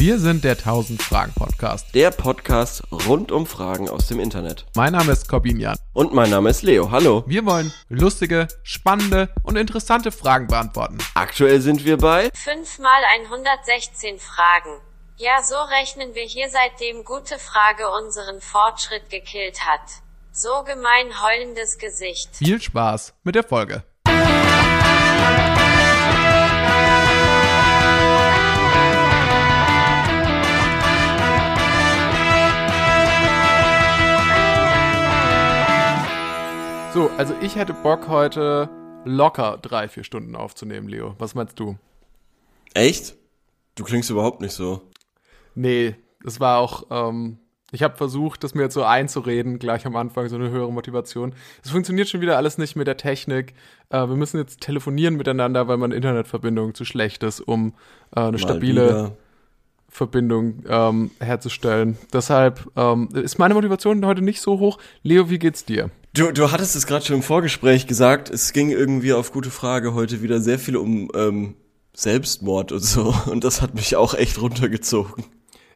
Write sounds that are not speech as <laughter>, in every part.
Wir sind der 1000 Fragen Podcast. Der Podcast rund um Fragen aus dem Internet. Mein Name ist Corbin Jan. Und mein Name ist Leo. Hallo. Wir wollen lustige, spannende und interessante Fragen beantworten. Aktuell sind wir bei 5 mal 116 Fragen. Ja, so rechnen wir hier seitdem gute Frage unseren Fortschritt gekillt hat. So gemein heulendes Gesicht. Viel Spaß mit der Folge. So, also ich hätte Bock heute locker drei, vier Stunden aufzunehmen, Leo. Was meinst du? Echt? Du klingst überhaupt nicht so. Nee, es war auch, ähm, ich habe versucht, das mir jetzt so einzureden, gleich am Anfang, so eine höhere Motivation. Es funktioniert schon wieder alles nicht mit der Technik. Äh, wir müssen jetzt telefonieren miteinander, weil meine Internetverbindung zu schlecht ist, um äh, eine Mal stabile wieder. Verbindung ähm, herzustellen. Deshalb ähm, ist meine Motivation heute nicht so hoch. Leo, wie geht's dir? Du, du hattest es gerade schon im Vorgespräch gesagt, es ging irgendwie auf gute Frage heute wieder sehr viel um ähm, Selbstmord und so. Und das hat mich auch echt runtergezogen.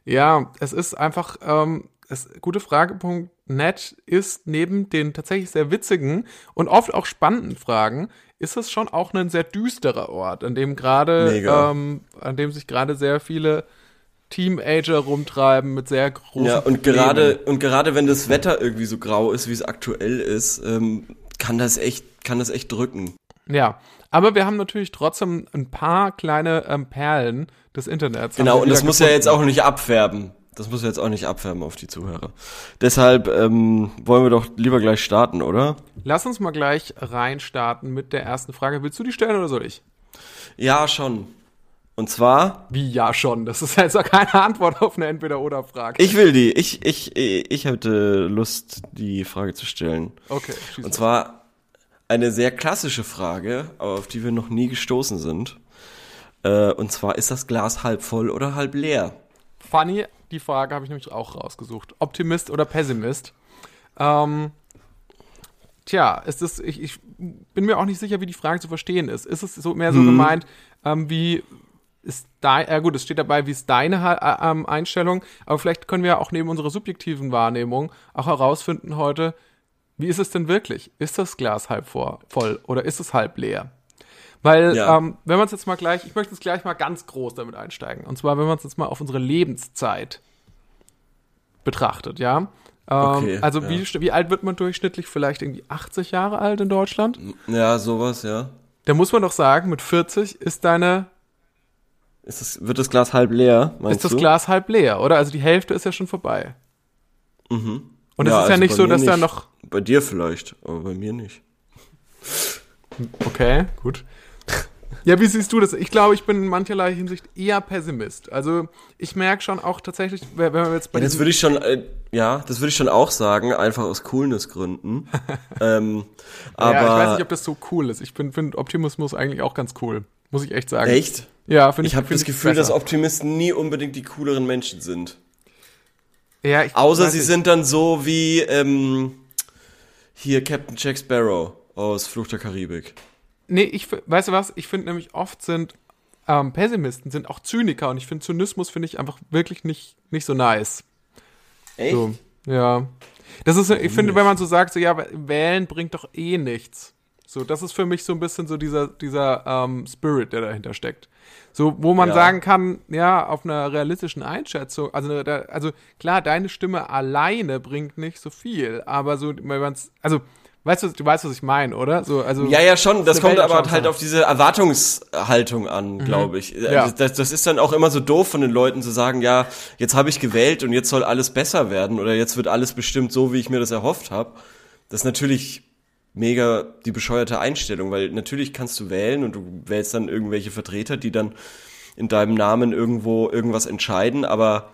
Ja, es ist einfach, ähm, es, gutefrage.net ist neben den tatsächlich sehr witzigen und oft auch spannenden Fragen, ist es schon auch ein sehr düsterer Ort, an dem gerade, ähm, an dem sich gerade sehr viele Teenager rumtreiben mit sehr großen Ja, und Problemen. gerade, und gerade wenn das Wetter irgendwie so grau ist, wie es aktuell ist, ähm, kann das echt, kann das echt drücken. Ja, aber wir haben natürlich trotzdem ein paar kleine ähm, Perlen des Internets. Genau, und das wieder muss ja jetzt gefunden. auch nicht abfärben. Das muss ja jetzt auch nicht abfärben auf die Zuhörer. Deshalb ähm, wollen wir doch lieber gleich starten, oder? Lass uns mal gleich reinstarten mit der ersten Frage. Willst du die stellen oder soll ich? Ja, schon. Und zwar, Wie ja schon. Das ist also keine Antwort auf eine Entweder-Oder-Frage. ich will die. Ich, ich, ich hätte Lust, die Frage zu stellen. Okay, Und zwar eine sehr klassische Frage, auf die wir noch nie gestoßen sind. Äh, und zwar, ist das Glas halb voll oder halb leer? Funny, die Frage habe ich nämlich auch rausgesucht. Optimist oder Pessimist? Ähm, tja, ist es, ich, ich bin mir auch nicht sicher, wie die Frage zu verstehen ist. Ist es so mehr so gemeint, ähm, wie ist dein, ja gut, es steht dabei, wie ist deine äh, ähm, Einstellung, aber vielleicht können wir ja auch neben unserer subjektiven Wahrnehmung auch herausfinden heute, wie ist es denn wirklich? Ist das Glas halb vor, voll oder ist es halb leer? Weil, Ja. ähm, wenn man es jetzt mal gleich, ich möchte jetzt gleich mal ganz groß damit einsteigen. Und zwar, wenn man es jetzt mal auf unsere Lebenszeit betrachtet, ja. Ähm, Okay, also, ja. wie, wie alt wird man durchschnittlich? Vielleicht irgendwie 80 Jahre alt in Deutschland? Ja, sowas, ja. Da muss man doch sagen, mit 40 ist deine, Ist das, wird das Glas halb leer, meinst ist das du? Glas halb leer, oder? Also die Hälfte ist ja schon vorbei. Mhm. Und es Ja, ist ja also nicht bei so, dass da nicht. noch. Bei dir vielleicht, aber bei mir nicht. Okay, gut. Ja, wie siehst du das? Ich glaube, ich bin in mancherlei Hinsicht eher Pessimist. Also ich merke schon auch tatsächlich, wenn wir jetzt bei Ja, das würde ich schon, äh, ja, das würde ich schon auch sagen, einfach aus Coolness-Gründen. <laughs> ähm, aber ja, ich weiß nicht, ob das so cool ist. Ich finde find Optimismus eigentlich auch ganz cool. Muss ich echt sagen. echt? Ja, finde ich. Ich habe das Gefühl, besser. dass Optimisten nie unbedingt die cooleren Menschen sind. Ja, ich Außer sie nicht. sind dann so wie ähm, hier Captain Jack Sparrow aus Fluch der Karibik. Nee, ich, weißt du was? Ich finde nämlich oft sind ähm, Pessimisten sind auch Zyniker und ich finde Zynismus finde ich einfach wirklich nicht, nicht so nice. Echt? So, ja. Das ist, ich finde, wenn man so sagt, so ja, wählen bringt doch eh nichts. So, das ist für mich so ein bisschen so dieser, dieser ähm, Spirit, der dahinter steckt. So, wo man Ja. sagen kann, ja, auf einer realistischen Einschätzung, also, eine- da- also klar, deine Stimme alleine bringt nicht so viel, aber so, wenn man's, also, weißt du, du weißt, was ich meine, oder? So, also, Ja, ja, schon. Das kommt aber halt auf diese Erwartungshaltung an, glaube ich. Mhm. Ja. Das, das ist dann auch immer so doof von den Leuten zu sagen, ja, jetzt habe ich gewählt und jetzt soll alles besser werden oder jetzt wird alles bestimmt so, wie ich mir das erhofft habe. Das ist natürlich mega die bescheuerte Einstellung, weil natürlich kannst du wählen und du wählst dann irgendwelche Vertreter, die dann in deinem Namen irgendwo irgendwas entscheiden, aber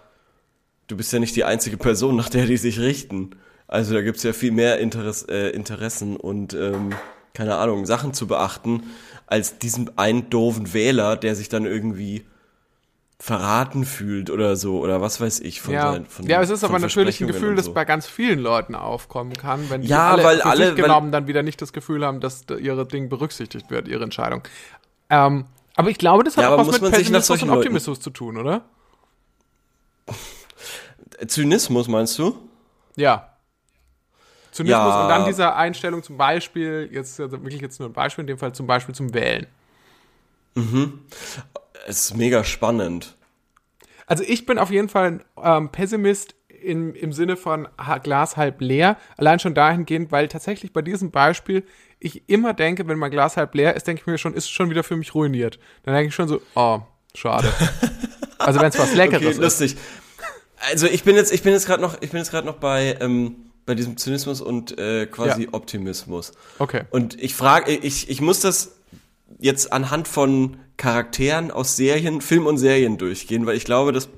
du bist ja nicht die einzige Person, nach der die sich richten. Also da gibt's ja viel mehr Interess äh, Interessen und ähm, keine Ahnung, Sachen zu beachten, als diesen einen doofen Wähler, der sich dann irgendwie verraten fühlt oder so oder was weiß ich von ja. seinen von ja, es ist aber natürlich ein Gefühl, und das so. bei ganz vielen Leuten aufkommen kann, wenn die Ja, alle weil alle- genommen dann wieder nicht das Gefühl haben, dass da ihre Ding berücksichtigt wird, ihre Entscheidung. Ähm, aber ich glaube, das hat Ja, auch was mit Pessimismus und Leuten- Optimismus zu tun, oder? <laughs> Zynismus meinst du? Ja. Zynismus Ja. und dann diese Einstellung zum Beispiel, jetzt also wirklich jetzt nur ein Beispiel, in dem Fall zum Beispiel zum Wählen. Es ist mega spannend. Also ich bin auf jeden Fall ein ähm, Pessimist im, im Sinne von Glas halb leer. Allein schon dahingehend, weil tatsächlich bei diesem Beispiel ich immer denke, wenn mein Glas halb leer ist, denke ich mir schon, ist es schon wieder für mich ruiniert. Dann denke ich schon so, oh, schade. <laughs> also wenn es was Leckeres Okay, ist. lustig. Also ich bin jetzt, ich bin jetzt gerade noch, ich bin jetzt gerade noch bei ähm, bei diesem Zynismus und äh, quasi Ja. Optimismus. Okay. Und ich frage, ich, ich muss das jetzt anhand von Charakteren aus Serien, Film und Serien durchgehen, weil ich glaube, das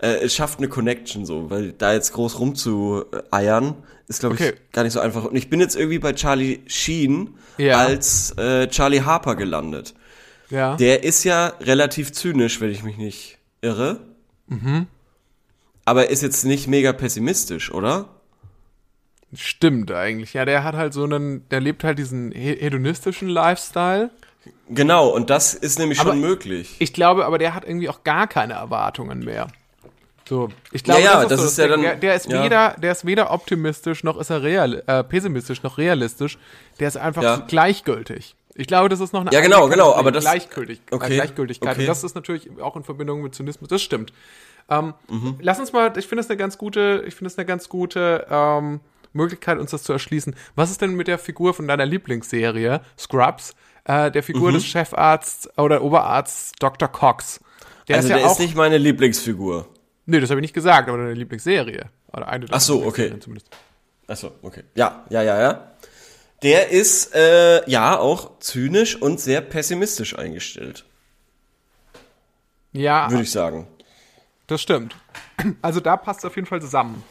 äh, es schafft eine Connection so, weil da jetzt groß rumzueiern, ist glaube Okay. ich gar nicht so einfach. Und ich bin jetzt irgendwie bei Charlie Sheen Ja. als äh, Charlie Harper gelandet. Ja. Der ist ja relativ zynisch, wenn ich mich nicht irre. Mhm. Aber ist jetzt nicht mega pessimistisch, oder? Stimmt eigentlich. Ja, der hat halt so einen, der lebt halt diesen he- hedonistischen Lifestyle. Genau, und das ist nämlich Aber schon möglich. Ich glaube, aber der hat irgendwie auch gar keine Erwartungen mehr. So, ich glaube, Ja, ja, das, das so ist ja Ding. dann- der, der ist ja. weder, der ist weder optimistisch noch ist er real, äh, pessimistisch noch realistisch. Der ist einfach Ja. so gleichgültig. Ich glaube, das ist noch eine Ja, genau, genau, aber das- Gleichgültig, äh, okay, Gleichgültigkeit. okay. Und das ist natürlich auch in Verbindung mit Zynismus. Das stimmt. Ähm, Mhm. Lass uns mal, ich finde es eine ganz gute, ich finde es eine ganz gute ähm, Möglichkeit, uns das zu erschließen. Was ist denn mit der Figur von deiner Lieblingsserie, Scrubs, äh, der Figur Mhm. des Chefarzts oder Oberarzts Dr. Cox? Der also ist ja der auch. ist nicht meine Lieblingsfigur. nee, das habe ich nicht gesagt, aber deine Lieblingsserie. Oder eine Ach so, okay. Zumindest. Achso, okay. Ja, ja, ja, ja. Der ist äh, ja auch zynisch und sehr pessimistisch eingestellt, Ja, würde ich sagen. das stimmt. Also da passt es auf jeden Fall zusammen.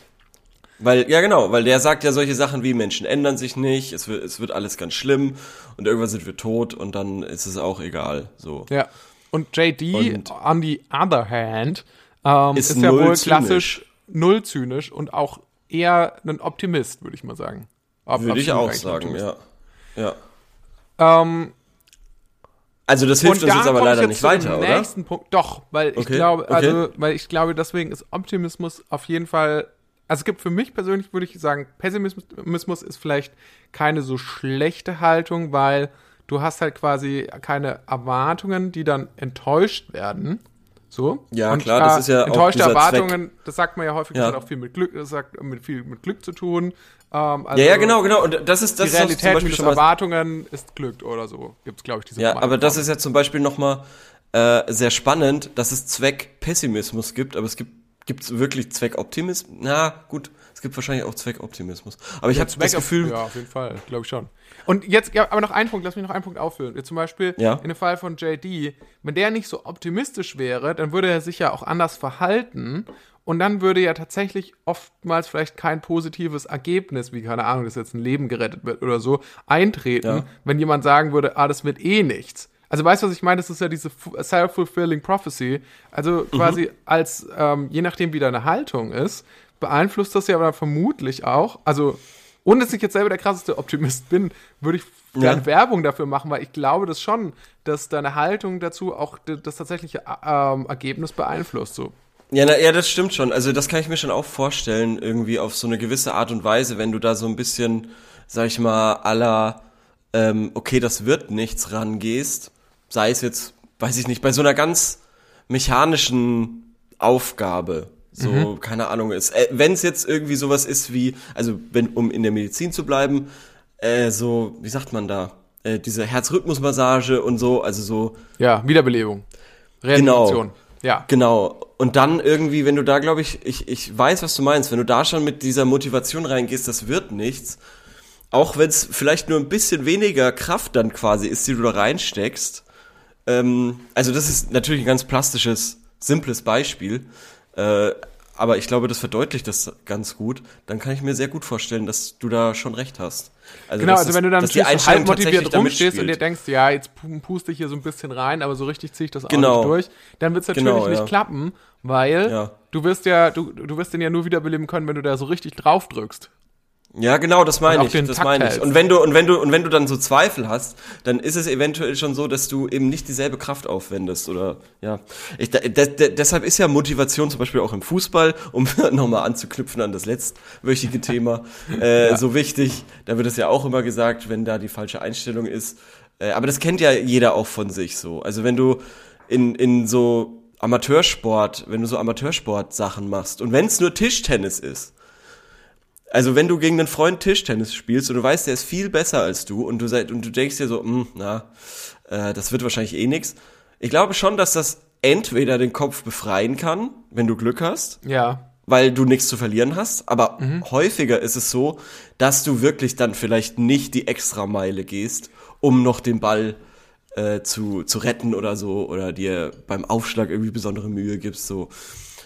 Weil, ja genau, weil der sagt ja solche Sachen wie Menschen ändern sich nicht, es wird, es wird alles ganz schlimm und irgendwann sind wir tot und dann ist es auch egal. So. Ja. Und JD, Und- on the other hand, ähm, Ist ist, ja wohl zynisch. klassisch null zynisch und auch eher ein Optimist, würde ich mal sagen. Ab- Würde ich auch sagen, Optimist. ja. Ja. Ähm, Also das hilft uns jetzt aber ich leider jetzt nicht weiter, oder? nächsten Punkt. Doch, weil ich Okay, glaube, okay. also, weil ich glaube, deswegen ist Optimismus auf jeden Fall. Also es gibt für mich persönlich, würde ich sagen, Pessimismus ist vielleicht keine so schlechte Haltung, weil du hast halt quasi keine Erwartungen, die dann enttäuscht werden. So. Ja, Und klar, das ist ja auch enttäuschte dieser Erwartungen, das sagt man ja häufig, Ja. das hat auch viel mit Glück, das hat mit viel mit Glück zu tun. Ähm, also Ja, ja, genau, genau. Und das ist, das Die ist auch Realität zum Beispiel Erwartungen ist Glück oder so. Gibt's glaube ich diese Ja, aber das ist ja zum Beispiel nochmal äh, sehr spannend, dass es Zweckpessimismus gibt, aber es gibt gibt's wirklich Zweckoptimismus? Na, gut, es gibt wahrscheinlich auch Zweckoptimismus. Aber ich habe das Gefühl, Ja, auf jeden Fall, glaube ich schon. Und jetzt, ja, aber noch ein Punkt, lass mich noch einen Punkt auffüllen. Jetzt zum Beispiel Ja. in dem Fall von JD, wenn der nicht so optimistisch wäre, dann würde er sich ja auch anders verhalten und dann würde ja tatsächlich oftmals vielleicht kein positives Ergebnis, wie keine Ahnung, dass jetzt ein Leben gerettet wird oder so, eintreten, Ja. wenn jemand sagen würde, ah, das wird eh nichts. Also weißt du, was ich meine? Das ist ja diese fu- self-fulfilling prophecy. Also quasi als, ähm, je nachdem, wie deine Haltung ist, beeinflusst das ja aber vermutlich auch, also ohne dass ich jetzt selber der krasseste Optimist bin, würde ich Ja. gerne Werbung dafür machen, weil ich glaube das schon, dass deine Haltung dazu auch das tatsächliche ähm, Ergebnis beeinflusst. So. Ja, na, ja, das stimmt schon. Also das kann ich mir schon auch vorstellen, irgendwie auf so eine gewisse Art und Weise, wenn du da so ein bisschen, sag ich mal, aller, ähm, okay, das wird nichts rangehst, sei es jetzt, weiß ich nicht, bei so einer ganz mechanischen Aufgabe, so, Mhm. keine Ahnung, ist, äh, wenn es jetzt irgendwie sowas ist wie, also wenn, um in der Medizin zu bleiben, äh, so, wie sagt man da, äh, diese Herzrhythmusmassage und so, also so, Ja, Wiederbelebung. Reanimation. Ja. Genau. Und dann irgendwie, wenn du da, glaube ich, ich, ich weiß, was du meinst, wenn du da schon mit dieser Motivation reingehst, das wird nichts, auch wenn es vielleicht nur ein bisschen weniger Kraft dann quasi ist, die du da reinsteckst. Ähm, also das ist natürlich ein ganz plastisches, simples Beispiel, äh, aber ich glaube, das verdeutlicht das ganz gut. Dann kann ich mir sehr gut vorstellen, dass du da schon recht hast. Also Genau, also wenn du dann die so halb motiviert rumstehst und dir denkst, ja, jetzt pu- puste ich hier so ein bisschen rein, aber so richtig ziehe ich das auch Genau. nicht durch, dann wird es natürlich Genau, nicht ja. klappen, weil Ja. du wirst ja, du, du wirst den ja nur wiederbeleben können, wenn du da so richtig drauf drückst. Ja, genau, das meine ich, das meine ich. Und wenn du und wenn du und wenn du dann so Zweifel hast, dann ist es eventuell schon so, dass du eben nicht dieselbe Kraft aufwendest oder ja. Ich, de, de, de, deshalb ist ja Motivation zum Beispiel auch im Fußball, um <laughs> nochmal anzuknüpfen an das letztwöchige Thema, äh, <laughs> so wichtig. Da wird es ja auch immer gesagt, wenn da die falsche Einstellung ist. Äh, aber das kennt ja jeder auch von sich so. Also wenn du in in so Amateursport, wenn du so Amateursport-Sachen machst und wenn es nur Tischtennis ist also wenn du gegen einen Freund Tischtennis spielst und du weißt, der ist viel besser als du und du seid und du denkst dir so, hm, na, äh, das wird wahrscheinlich eh nix. Ich glaube schon, dass das entweder den Kopf befreien kann, wenn du Glück hast, Ja. weil du nichts zu verlieren hast, aber häufiger ist es so, dass du wirklich dann vielleicht nicht die Extrameile gehst, um noch den Ball äh, zu, zu retten oder so oder dir beim Aufschlag irgendwie besondere Mühe gibst, so.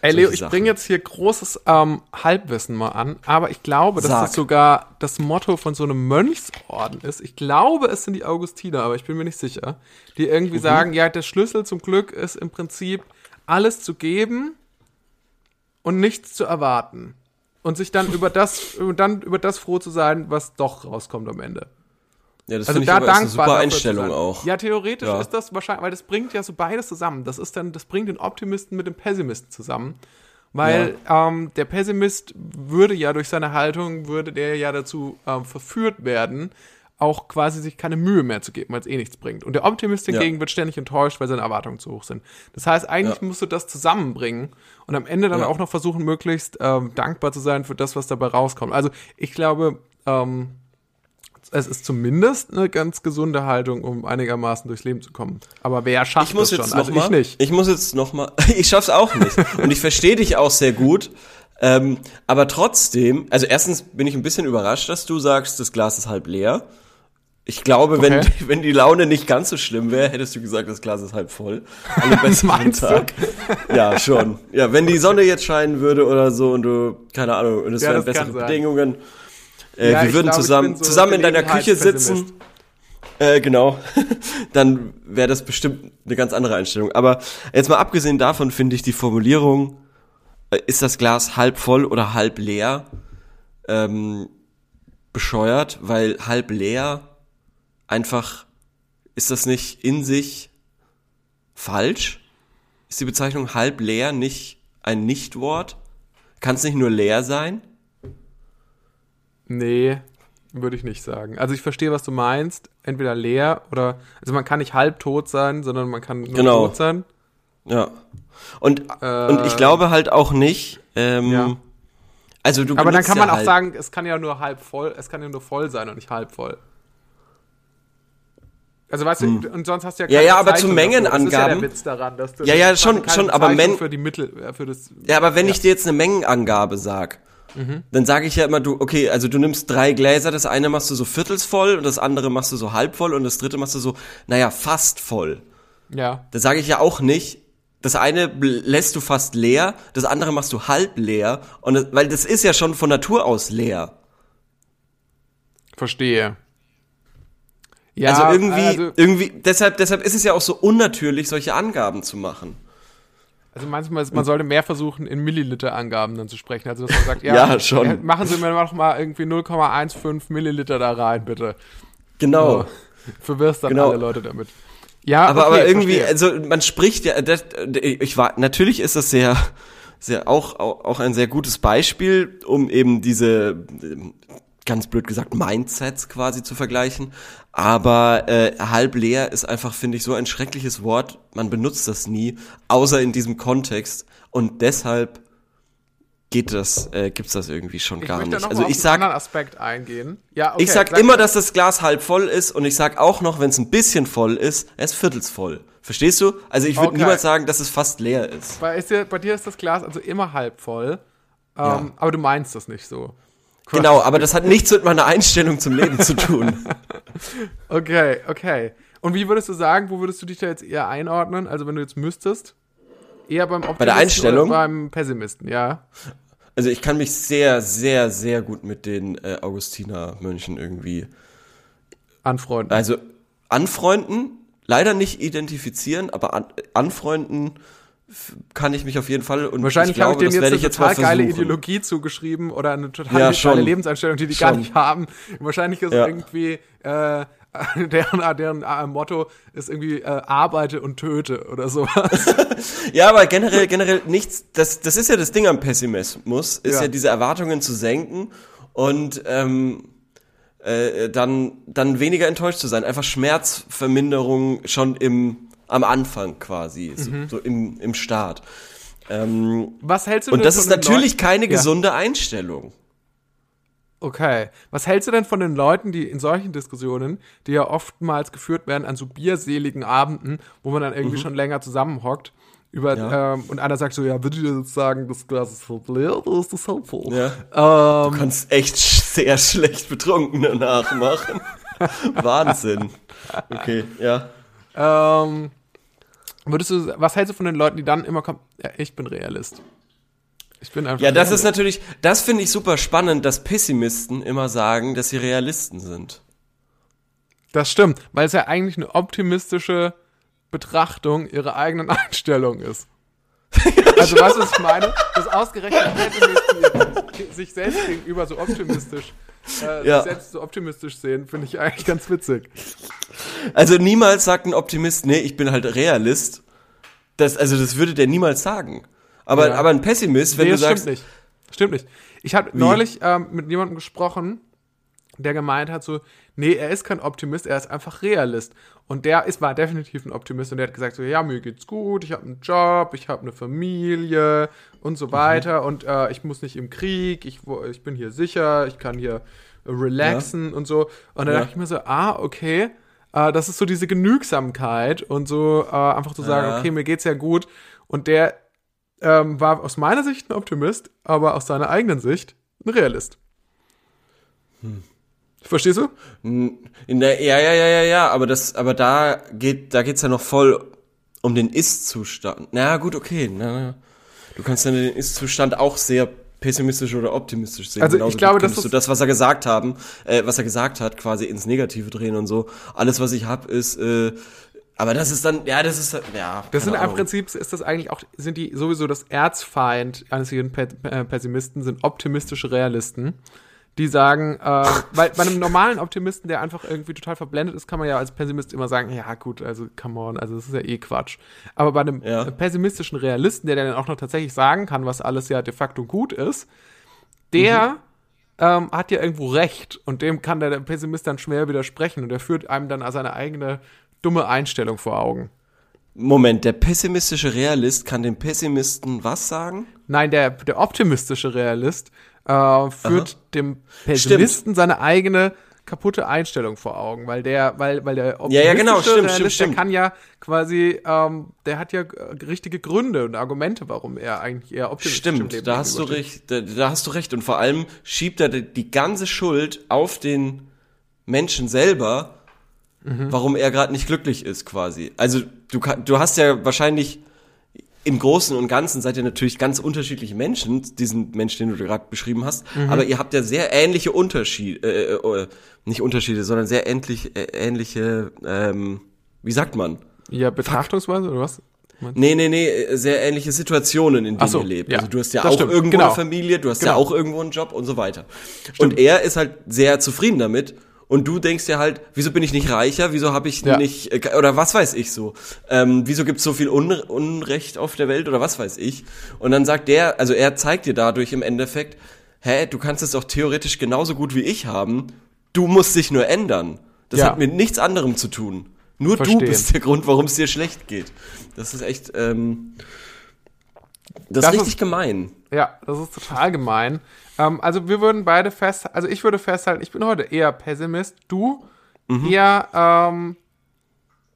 Ey, Leo, ich bringe jetzt hier großes ähm, Halbwissen mal an, aber ich glaube, dass Sag. das sogar das Motto von so einem Mönchsorden ist. Ich glaube, es sind die Augustiner, aber ich bin mir nicht sicher. Die Mhm. irgendwie sagen, ja, der Schlüssel zum Glück ist im Prinzip alles zu geben und nichts zu erwarten. Und sich dann über das, dann über das froh zu sein, was doch rauskommt am Ende. Ja, das Also finde ich da aber ist eine dankbar super Einstellung auch. Ja, theoretisch Ja. ist das wahrscheinlich, weil das bringt ja so beides zusammen. Das ist dann, das bringt den Optimisten mit dem Pessimisten zusammen. Weil ähm, der Pessimist würde ja durch seine Haltung, würde der ja dazu ähm, verführt werden, auch quasi sich keine Mühe mehr zu geben, weil es eh nichts bringt. Und der Optimist hingegen Ja. wird ständig enttäuscht, weil seine Erwartungen zu hoch sind. Das heißt, eigentlich Ja. musst du das zusammenbringen und am Ende dann Ja. auch noch versuchen, möglichst ähm, dankbar zu sein für das, was dabei rauskommt. Also ich glaube, ähm, es ist zumindest eine ganz gesunde Haltung, um einigermaßen durchs Leben zu kommen. Aber wer schafft Ich muss das jetzt schon? noch Also mal, ich nicht. Ich muss jetzt noch mal. <laughs> Ich schaff's auch nicht. Und ich verstehe dich auch sehr gut. Ähm, aber trotzdem, also erstens bin ich ein bisschen überrascht, dass du sagst, das Glas ist halb leer. Ich glaube, wenn, Okay. wenn die Laune nicht ganz so schlimm wäre, hättest du gesagt, das Glas ist halb voll. An dem <laughs> besten meinst du? Tag. Ja, schon. Ja, wenn die Sonne jetzt scheinen würde oder so und du, keine Ahnung, und es Ja, wären bessere sein. Äh, Ja, wir würden glaube, ich zusammen, so zusammen in deiner Küche sitzen. Äh, genau. <laughs> Dann wäre das bestimmt eine ganz andere Einstellung. Aber jetzt mal abgesehen davon finde ich die Formulierung, äh, ist das Glas halb voll oder halb leer, ähm, bescheuert, weil halb leer einfach, ist das nicht in sich falsch? Ist die Bezeichnung halb leer nicht ein Nichtwort? Kann es nicht nur leer sein? Nee, würde ich nicht sagen. Also ich verstehe, was du meinst. Entweder leer oder, also man kann nicht halb tot sein, sondern man kann nur Genau. tot sein. Ja. Und, Äh, und ich glaube halt auch nicht, ähm, Ja. also du Aber dann kann ja man auch halt, sagen, es kann ja nur halb voll, es kann ja nur voll sein und nicht halb voll. Also weißt du, und sonst hast du ja Hm. Ja, keine ja, aber zu Bezeichnung dafür. Das ist ja Mengenangaben- der Witz daran, dass du Ja, ja, schon- keine schon, aber Men- für die Mittel, äh, für das. Ja, aber wenn ich dir jetzt eine Mengenangabe sag, Mhm. dann sage ich ja immer, du, okay, also du nimmst drei Gläser, das eine machst du so viertels voll und das andere machst du so halb voll und das dritte machst du so, naja, fast voll. Ja, Da sage ich ja auch nicht, das eine lässt du fast leer, das andere machst du halb leer und das, weil das ist ja schon von Natur aus leer. verstehe. Ja, also irgendwie, also, irgendwie, deshalb, deshalb ist es ja auch so unnatürlich, solche Angaben zu machen. Also manchmal, ist, man sollte mehr versuchen, in Milliliter-Angaben dann zu sprechen. Also, dass man sagt, <laughs> ja, Ja, schon. äh, machen Sie mir noch mal irgendwie 0,15 Milliliter da rein, bitte. Genau. So. Verwirrst dann Genau. alle Leute damit. Ja, Aber, okay, aber irgendwie, verstehe. also man spricht ja, das, ich war, natürlich ist das sehr, sehr auch, auch, ein sehr gutes Beispiel, um eben diese, ganz blöd gesagt, Mindsets quasi zu vergleichen. Aber äh, halb leer ist einfach, finde ich, so ein schreckliches Wort. Man benutzt das nie, außer in diesem Kontext. Und deshalb geht das, äh, gibt's das irgendwie schon Ich gar nicht. Also ich sag, Aspekt eingehen. Ja, okay, ich sag sag- immer, dass das Glas halb voll ist und ich sag auch noch, wenn es ein bisschen voll ist, er ist viertels voll. Verstehst du? Also ich würde Okay. niemals sagen, dass es fast leer ist. Bei, ist dir, bei dir ist das Glas also immer halb voll. Ähm, Ja. Aber du meinst das nicht so. Genau, aber das hat nichts mit meiner Einstellung zum Leben zu tun. <laughs> Okay, okay. Und wie würdest du sagen, wo würdest du dich da jetzt eher einordnen? Also wenn du jetzt müsstest? Eher beim Optimisten der Einstellung? oder beim Pessimisten, ja. Also ich kann mich sehr, sehr, sehr gut mit den äh, Augustiner-Mönchen irgendwie, Anfreunden. also anfreunden, leider nicht identifizieren, aber an, anfreunden kann ich mich auf jeden Fall und Wahrscheinlich ich habe ich das jetzt eine jetzt total geile. Ideologie zugeschrieben oder eine total Ja, geile. Lebenseinstellung, die die gar Schon. nicht haben. Wahrscheinlich ist Ja. irgendwie äh, <laughs> deren, deren äh, Motto ist irgendwie äh, arbeite und töte oder sowas. <laughs> Ja, aber generell, generell nichts, das, das ist ja das Ding am Pessimismus, ist Ja. ja, diese Erwartungen zu senken und ähm, äh, dann, dann weniger enttäuscht zu sein. Einfach Schmerzverminderung schon im, am Anfang quasi, so, Mhm. so im, im Start. Ähm, Was hältst du und das ist natürlich Leuten- keine Ja. gesunde Einstellung. Okay. Was hältst du denn von den Leuten, die in solchen Diskussionen, die ja oftmals geführt werden an so bierseligen Abenden, wo man dann irgendwie schon länger zusammenhockt, über, Mhm. Ja. ähm, und einer sagt so, ja, würde ich jetzt sagen, das Glas ist voll leer oder ist das halb voll? Ja. Ähm, Du kannst echt sehr schlecht Betrunkene <laughs> nachmachen. <laughs> Wahnsinn. Okay, ja. ähm, würdest du, was hältst du von den Leuten, die dann immer kommen, ja, ich bin Realist. Ich bin einfach Ja, das ist Realist. natürlich, das finde ich super spannend, dass Pessimisten immer sagen, dass sie Realisten sind. Das stimmt, weil es ja eigentlich eine optimistische Betrachtung ihrer eigenen <laughs> Einstellung ist. Also was ich meine? Das ausgerechnet Pessimisten sich selbst gegenüber so optimistisch, äh, Ja. sich selbst so optimistisch sehen, finde ich eigentlich ganz witzig. Also niemals sagt ein Optimist, nee, ich bin halt Realist. Das, also das würde der niemals sagen. Aber, Ja. aber ein Pessimist, wenn nee, du das sagst, stimmt nicht. Stimmt nicht. Ich habe neulich ähm, mit jemandem gesprochen, der gemeint hat so, nee, er ist kein Optimist, er ist einfach Realist. Und der ist, war definitiv ein Optimist und der hat gesagt so, ja, mir geht's gut, ich habe einen Job, ich habe eine Familie und so weiter und äh, ich muss nicht im Krieg, ich, ich bin hier sicher, ich kann hier relaxen und so. Und dann Ja. dachte ich mir so, ah, okay, äh, das ist so diese Genügsamkeit und so äh, einfach zu sagen, Ja. okay, mir geht's ja gut. Und der ähm, war aus meiner Sicht ein Optimist, aber aus seiner eigenen Sicht ein Realist. Verstehst du? in der, ja, ja, ja, ja, ja, aber das, aber da geht, da geht's ja noch voll um den Ist-Zustand. Na gut, okay, na. Du kannst ja den Ist-Zustand auch sehr pessimistisch oder optimistisch sehen. Also ich Genauso glaube, gut das du das, was er gesagt haben, äh, was er gesagt hat, quasi ins Negative drehen und so. Alles, was ich hab, ist, äh, aber das ist dann, ja, das ist, ja. Das sind keine im Ahnung. Prinzip ist das eigentlich auch sind die sowieso das Erzfeind eines jeden äh, Pessimisten sind optimistische Realisten, die sagen, äh, weil bei einem normalen Optimisten, der einfach irgendwie total verblendet ist, kann man ja als Pessimist immer sagen, ja gut, also come on, also das ist ja eh Quatsch. Aber bei einem Ja. pessimistischen Realisten, der dann auch noch tatsächlich sagen kann, was alles ja de facto gut ist, der ähm, hat ja irgendwo recht und dem kann der, Pessimist dann schwer widersprechen und der führt einem dann seine eigene dumme Einstellung vor Augen. Moment, der pessimistische Realist kann dem Pessimisten was sagen? Nein, der, der optimistische Realist äh, führt dem Pessimisten seine eigene kaputte Einstellung vor Augen, weil der, weil, weil der Ja, ja, genau, stimmt, stimmt, stimmt. der kann ja quasi, ähm, der hat ja äh, richtige Gründe und Argumente, warum er eigentlich eher optimistisch im Leben Stimmt, da hast du recht, da, da hast du recht. Und vor allem schiebt er die, ganze Schuld auf den Menschen selber, Mhm. warum er gerade nicht glücklich ist, quasi. Also du, du hast ja wahrscheinlich im Großen und Ganzen seid ihr natürlich ganz unterschiedliche Menschen, diesen Mensch, den du gerade beschrieben hast, Mhm. aber ihr habt ja sehr ähnliche Unterschiede, äh, äh, nicht Unterschiede, sondern sehr ähnlich, äh, ähnliche, ähm, wie sagt man? Ja, Betrachtungsweise oder was? Nee, nee, nee, äh, sehr ähnliche Situationen, in denen so, ihr lebt. ja, Also du hast ja das auch stimmt, irgendwo genau. eine Familie, du hast ja Genau. auch irgendwo einen Job und so weiter. Und er ist halt sehr zufrieden damit. Und du denkst dir halt, wieso bin ich nicht reicher? Wieso habe ich Ja. nicht, äh, oder was weiß ich so? Ähm, wieso gibt es so viel Unre Unrecht auf der Welt oder was weiß ich? Und dann sagt der, also er zeigt dir dadurch im Endeffekt, hä, du kannst es doch theoretisch genauso gut wie ich haben. Du musst dich nur ändern. Das Ja. hat mit nichts anderem zu tun. Nur Verstehen. du bist der Grund, warum es dir schlecht geht. Das ist echt, ähm, das, Das ist richtig ist- gemein. Ja, das ist total gemein. Ähm, also wir würden beide fest, also ich würde festhalten, ich bin heute eher Pessimist, du eher, ähm,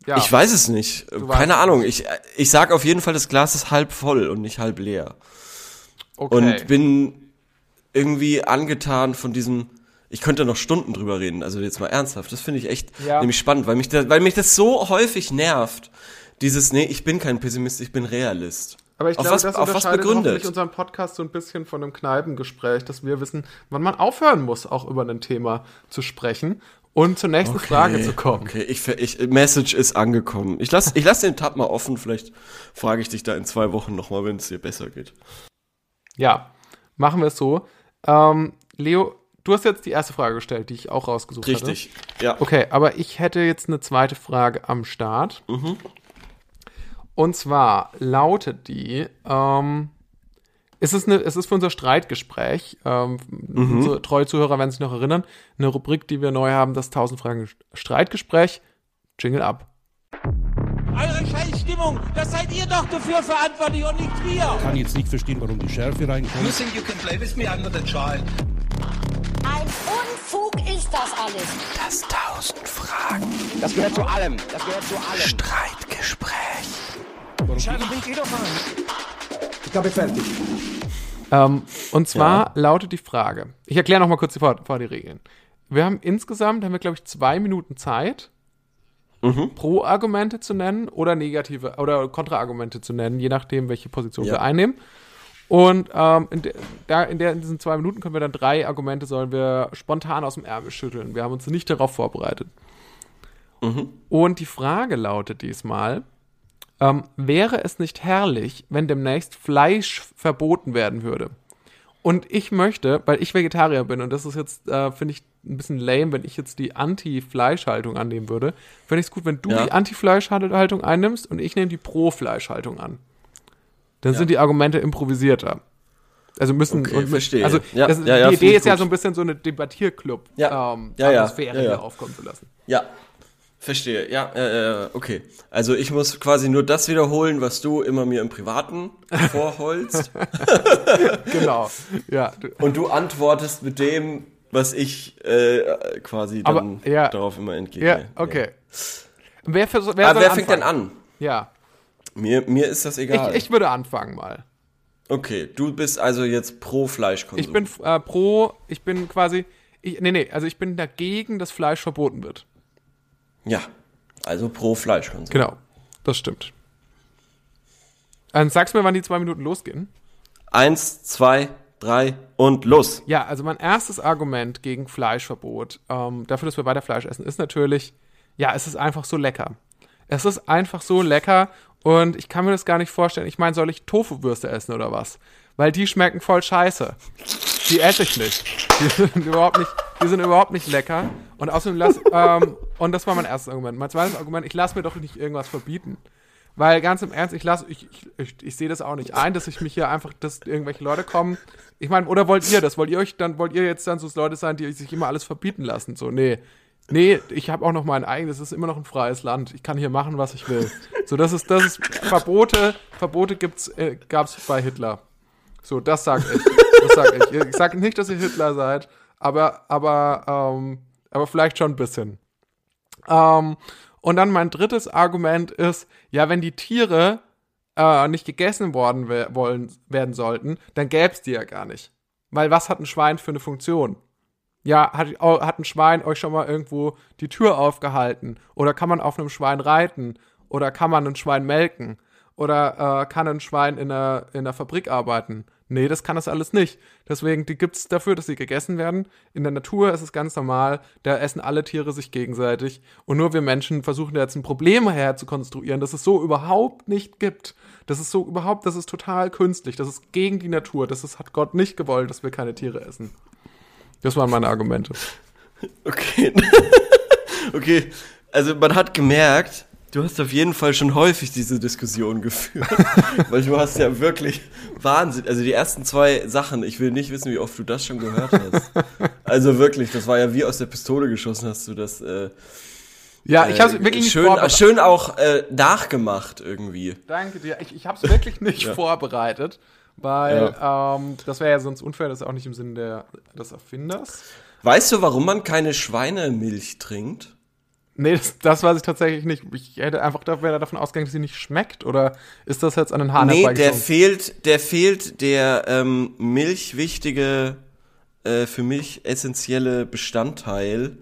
ja. Mhm. Ich weiß es nicht. weißt Keine Ahnung. Ich, ich sag auf jeden Fall, das Glas ist halb voll und nicht halb leer. okay. Und bin irgendwie angetan von diesem. Ich könnte noch Stunden drüber reden, also jetzt mal ernsthaft. Das finde ich echt Ja. nämlich spannend, weil mich, das, weil mich das so häufig nervt. Dieses, nee, ich bin kein Pessimist, ich bin Realist. Aber ich glaube, was, das unterscheidet hoffentlich unseren Podcast so ein bisschen von einem Kneipengespräch, dass wir wissen, wann man aufhören muss, auch über ein Thema zu sprechen Und zur nächsten Frage zu kommen. Okay, ich, ich, Message ist angekommen. Ich lasse ich lass den Tab mal offen. Vielleicht frage ich dich da in zwei Wochen nochmal, wenn es dir besser geht. Ja, machen wir es so. Ähm, Leo, du hast jetzt die erste Frage gestellt, die ich auch rausgesucht habe. Richtig, ja. Okay, aber ich hätte jetzt eine zweite Frage am Start. Mhm. Und zwar lautet die, ähm, es ist, eine, es ist für unser Streitgespräch, ähm, Mhm. unsere treue Zuhörer werden sich noch erinnern, eine Rubrik, die wir neu haben, das 1000 Fragen Streitgespräch. Jingle ab. Eure Scheißstimmung, das seid ihr doch dafür verantwortlich und nicht wir. kann jetzt nicht verstehen, warum die Schärfe reinkommt. You think you can play with me? I'm not a child. Ein Unfug ist das alles. Das 1000 Fragen Das gehört zu allem. Das gehört zu allem. Streitgespräch. Scheiße, bringt ihr doch an. Ich glaube, fertig. Ähm, und zwar lautet die Frage, ich erkläre noch mal kurz die, vor, vor die Regeln. Wir haben insgesamt, haben wir glaube ich zwei Minuten Zeit, Pro-Argumente zu nennen oder negative oder Kontraargumente zu nennen, je nachdem, welche Position Ja. wir einnehmen. Und ähm, in, de, da, in, der, in diesen zwei Minuten können wir dann drei Argumente, sollen wir spontan aus dem Ärmel schütteln. Wir haben uns nicht darauf vorbereitet. Und die Frage lautet diesmal, ähm, wäre es nicht herrlich, wenn demnächst Fleisch verboten werden würde? Und ich möchte, weil ich Vegetarier bin und das ist jetzt, äh, finde ich, ein bisschen lame, wenn ich jetzt die Anti-Fleischhaltung annehmen würde, finde ich es gut, wenn du Ja. die Anti-Fleischhaltung einnimmst und ich nehme die Pro-Fleischhaltung an. Dann sind die Argumente improvisierter. Also müssen Okay, und verstehe. Also Ja, das, ja, ja, die Idee ist ja gut. so ein bisschen so eine Debattierclub Ja. ähm, Ja, ja. Ja, ja. hier aufkommen zu lassen. Ja, verstehe. Ja, äh, äh, okay. Also ich muss quasi nur das wiederholen, was du immer mir im Privaten <laughs> vorholst. <laughs> Genau. ja. und du antwortest mit dem, was ich äh, quasi Aber, dann ja. darauf immer entgegne. Ja, okay. Wer, vers- wer, Aber soll wer fängt denn an? Ja. Mir, mir ist das egal. Ich, ich würde anfangen mal. okay, du bist also jetzt pro Fleischkonsum. Ich bin äh, pro, ich bin quasi, ich, nee, nee, also ich bin dagegen, dass Fleisch verboten wird. Ja, also pro Fleischkonsum. Genau, das stimmt. Dann sagst du mir, wann die zwei Minuten losgehen. Eins, zwei, drei und los. Ja, also mein erstes Argument gegen Fleischverbot, ähm, dafür, dass wir weiter Fleisch essen, ist natürlich, ja, es ist einfach so lecker. Es ist einfach so lecker und ich kann mir das gar nicht vorstellen. Ich meine, soll ich Tofu-Würste essen oder was? Weil die schmecken voll scheiße. Die esse ich nicht. Die sind überhaupt nicht, die sind überhaupt nicht lecker. Und außerdem lass, ähm, und das war mein erstes Argument. Mein zweites Argument, ich lasse mir doch nicht irgendwas verbieten. Weil ganz im Ernst, ich lasse, ich, ich, ich, ich sehe das auch nicht ein, dass ich mich hier einfach, dass irgendwelche Leute kommen. Ich meine, oder wollt ihr das? Wollt ihr euch dann, wollt ihr jetzt dann so Leute sein, die sich immer alles verbieten lassen? So, nee. Nee, ich habe auch noch mein eigenes, es ist immer noch ein freies Land. Ich kann hier machen, was ich will. So, das ist, das ist, Verbote, Verbote gibt's, äh, gab's bei Hitler. So, das sag ich. Das sag ich. Ich sage nicht, dass ihr Hitler seid, aber, aber, ähm, aber vielleicht schon ein bisschen. Ähm, und dann mein drittes Argument ist, ja, wenn die Tiere äh, nicht gegessen worden we wollen, werden sollten, dann gäbe es die ja gar nicht. Weil was hat ein Schwein für eine Funktion? Ja, hat, hat ein Schwein euch schon mal irgendwo die Tür aufgehalten? Oder kann man auf einem Schwein reiten? Oder kann man ein Schwein melken? Oder äh, kann ein Schwein in einer, in einer Fabrik arbeiten? Nee, das kann das alles nicht. Deswegen, die gibt's dafür, dass sie gegessen werden. In der Natur ist es ganz normal, da essen alle Tiere sich gegenseitig. Und nur wir Menschen versuchen da jetzt ein Problem herzukonstruieren, das es so überhaupt nicht gibt. Das ist so überhaupt, das ist total künstlich. Das ist gegen die Natur. Das ist, hat Gott nicht gewollt, dass wir keine Tiere essen. Das waren meine Argumente. <laughs> Okay. <laughs> okay. Also man hat gemerkt, du hast auf jeden Fall schon häufig diese Diskussion geführt. <laughs> weil du hast ja wirklich Wahnsinn. Also die ersten zwei Sachen, ich will nicht wissen, wie oft du das schon gehört hast. Also wirklich, das war ja wie aus der Pistole geschossen, hast du das äh, Ja, ich habe es äh, wirklich nicht schön, vorbereitet. schön auch äh, nachgemacht irgendwie. Danke dir. Ich, ich habe es wirklich <laughs> nicht vorbereitet, weil ähm, das wäre ja sonst unfair. Das ist auch nicht im Sinne der, des Erfinders. Weißt du, warum man keine Schweinemilch trinkt? Nee, das, das weiß ich tatsächlich nicht. Ich hätte einfach da- wäre davon ausgegangen, dass sie nicht schmeckt. Oder ist das jetzt an den Haaren Nee, der fehlt, der fehlt der ähm, milchwichtige, äh, für Milch essentielle Bestandteil,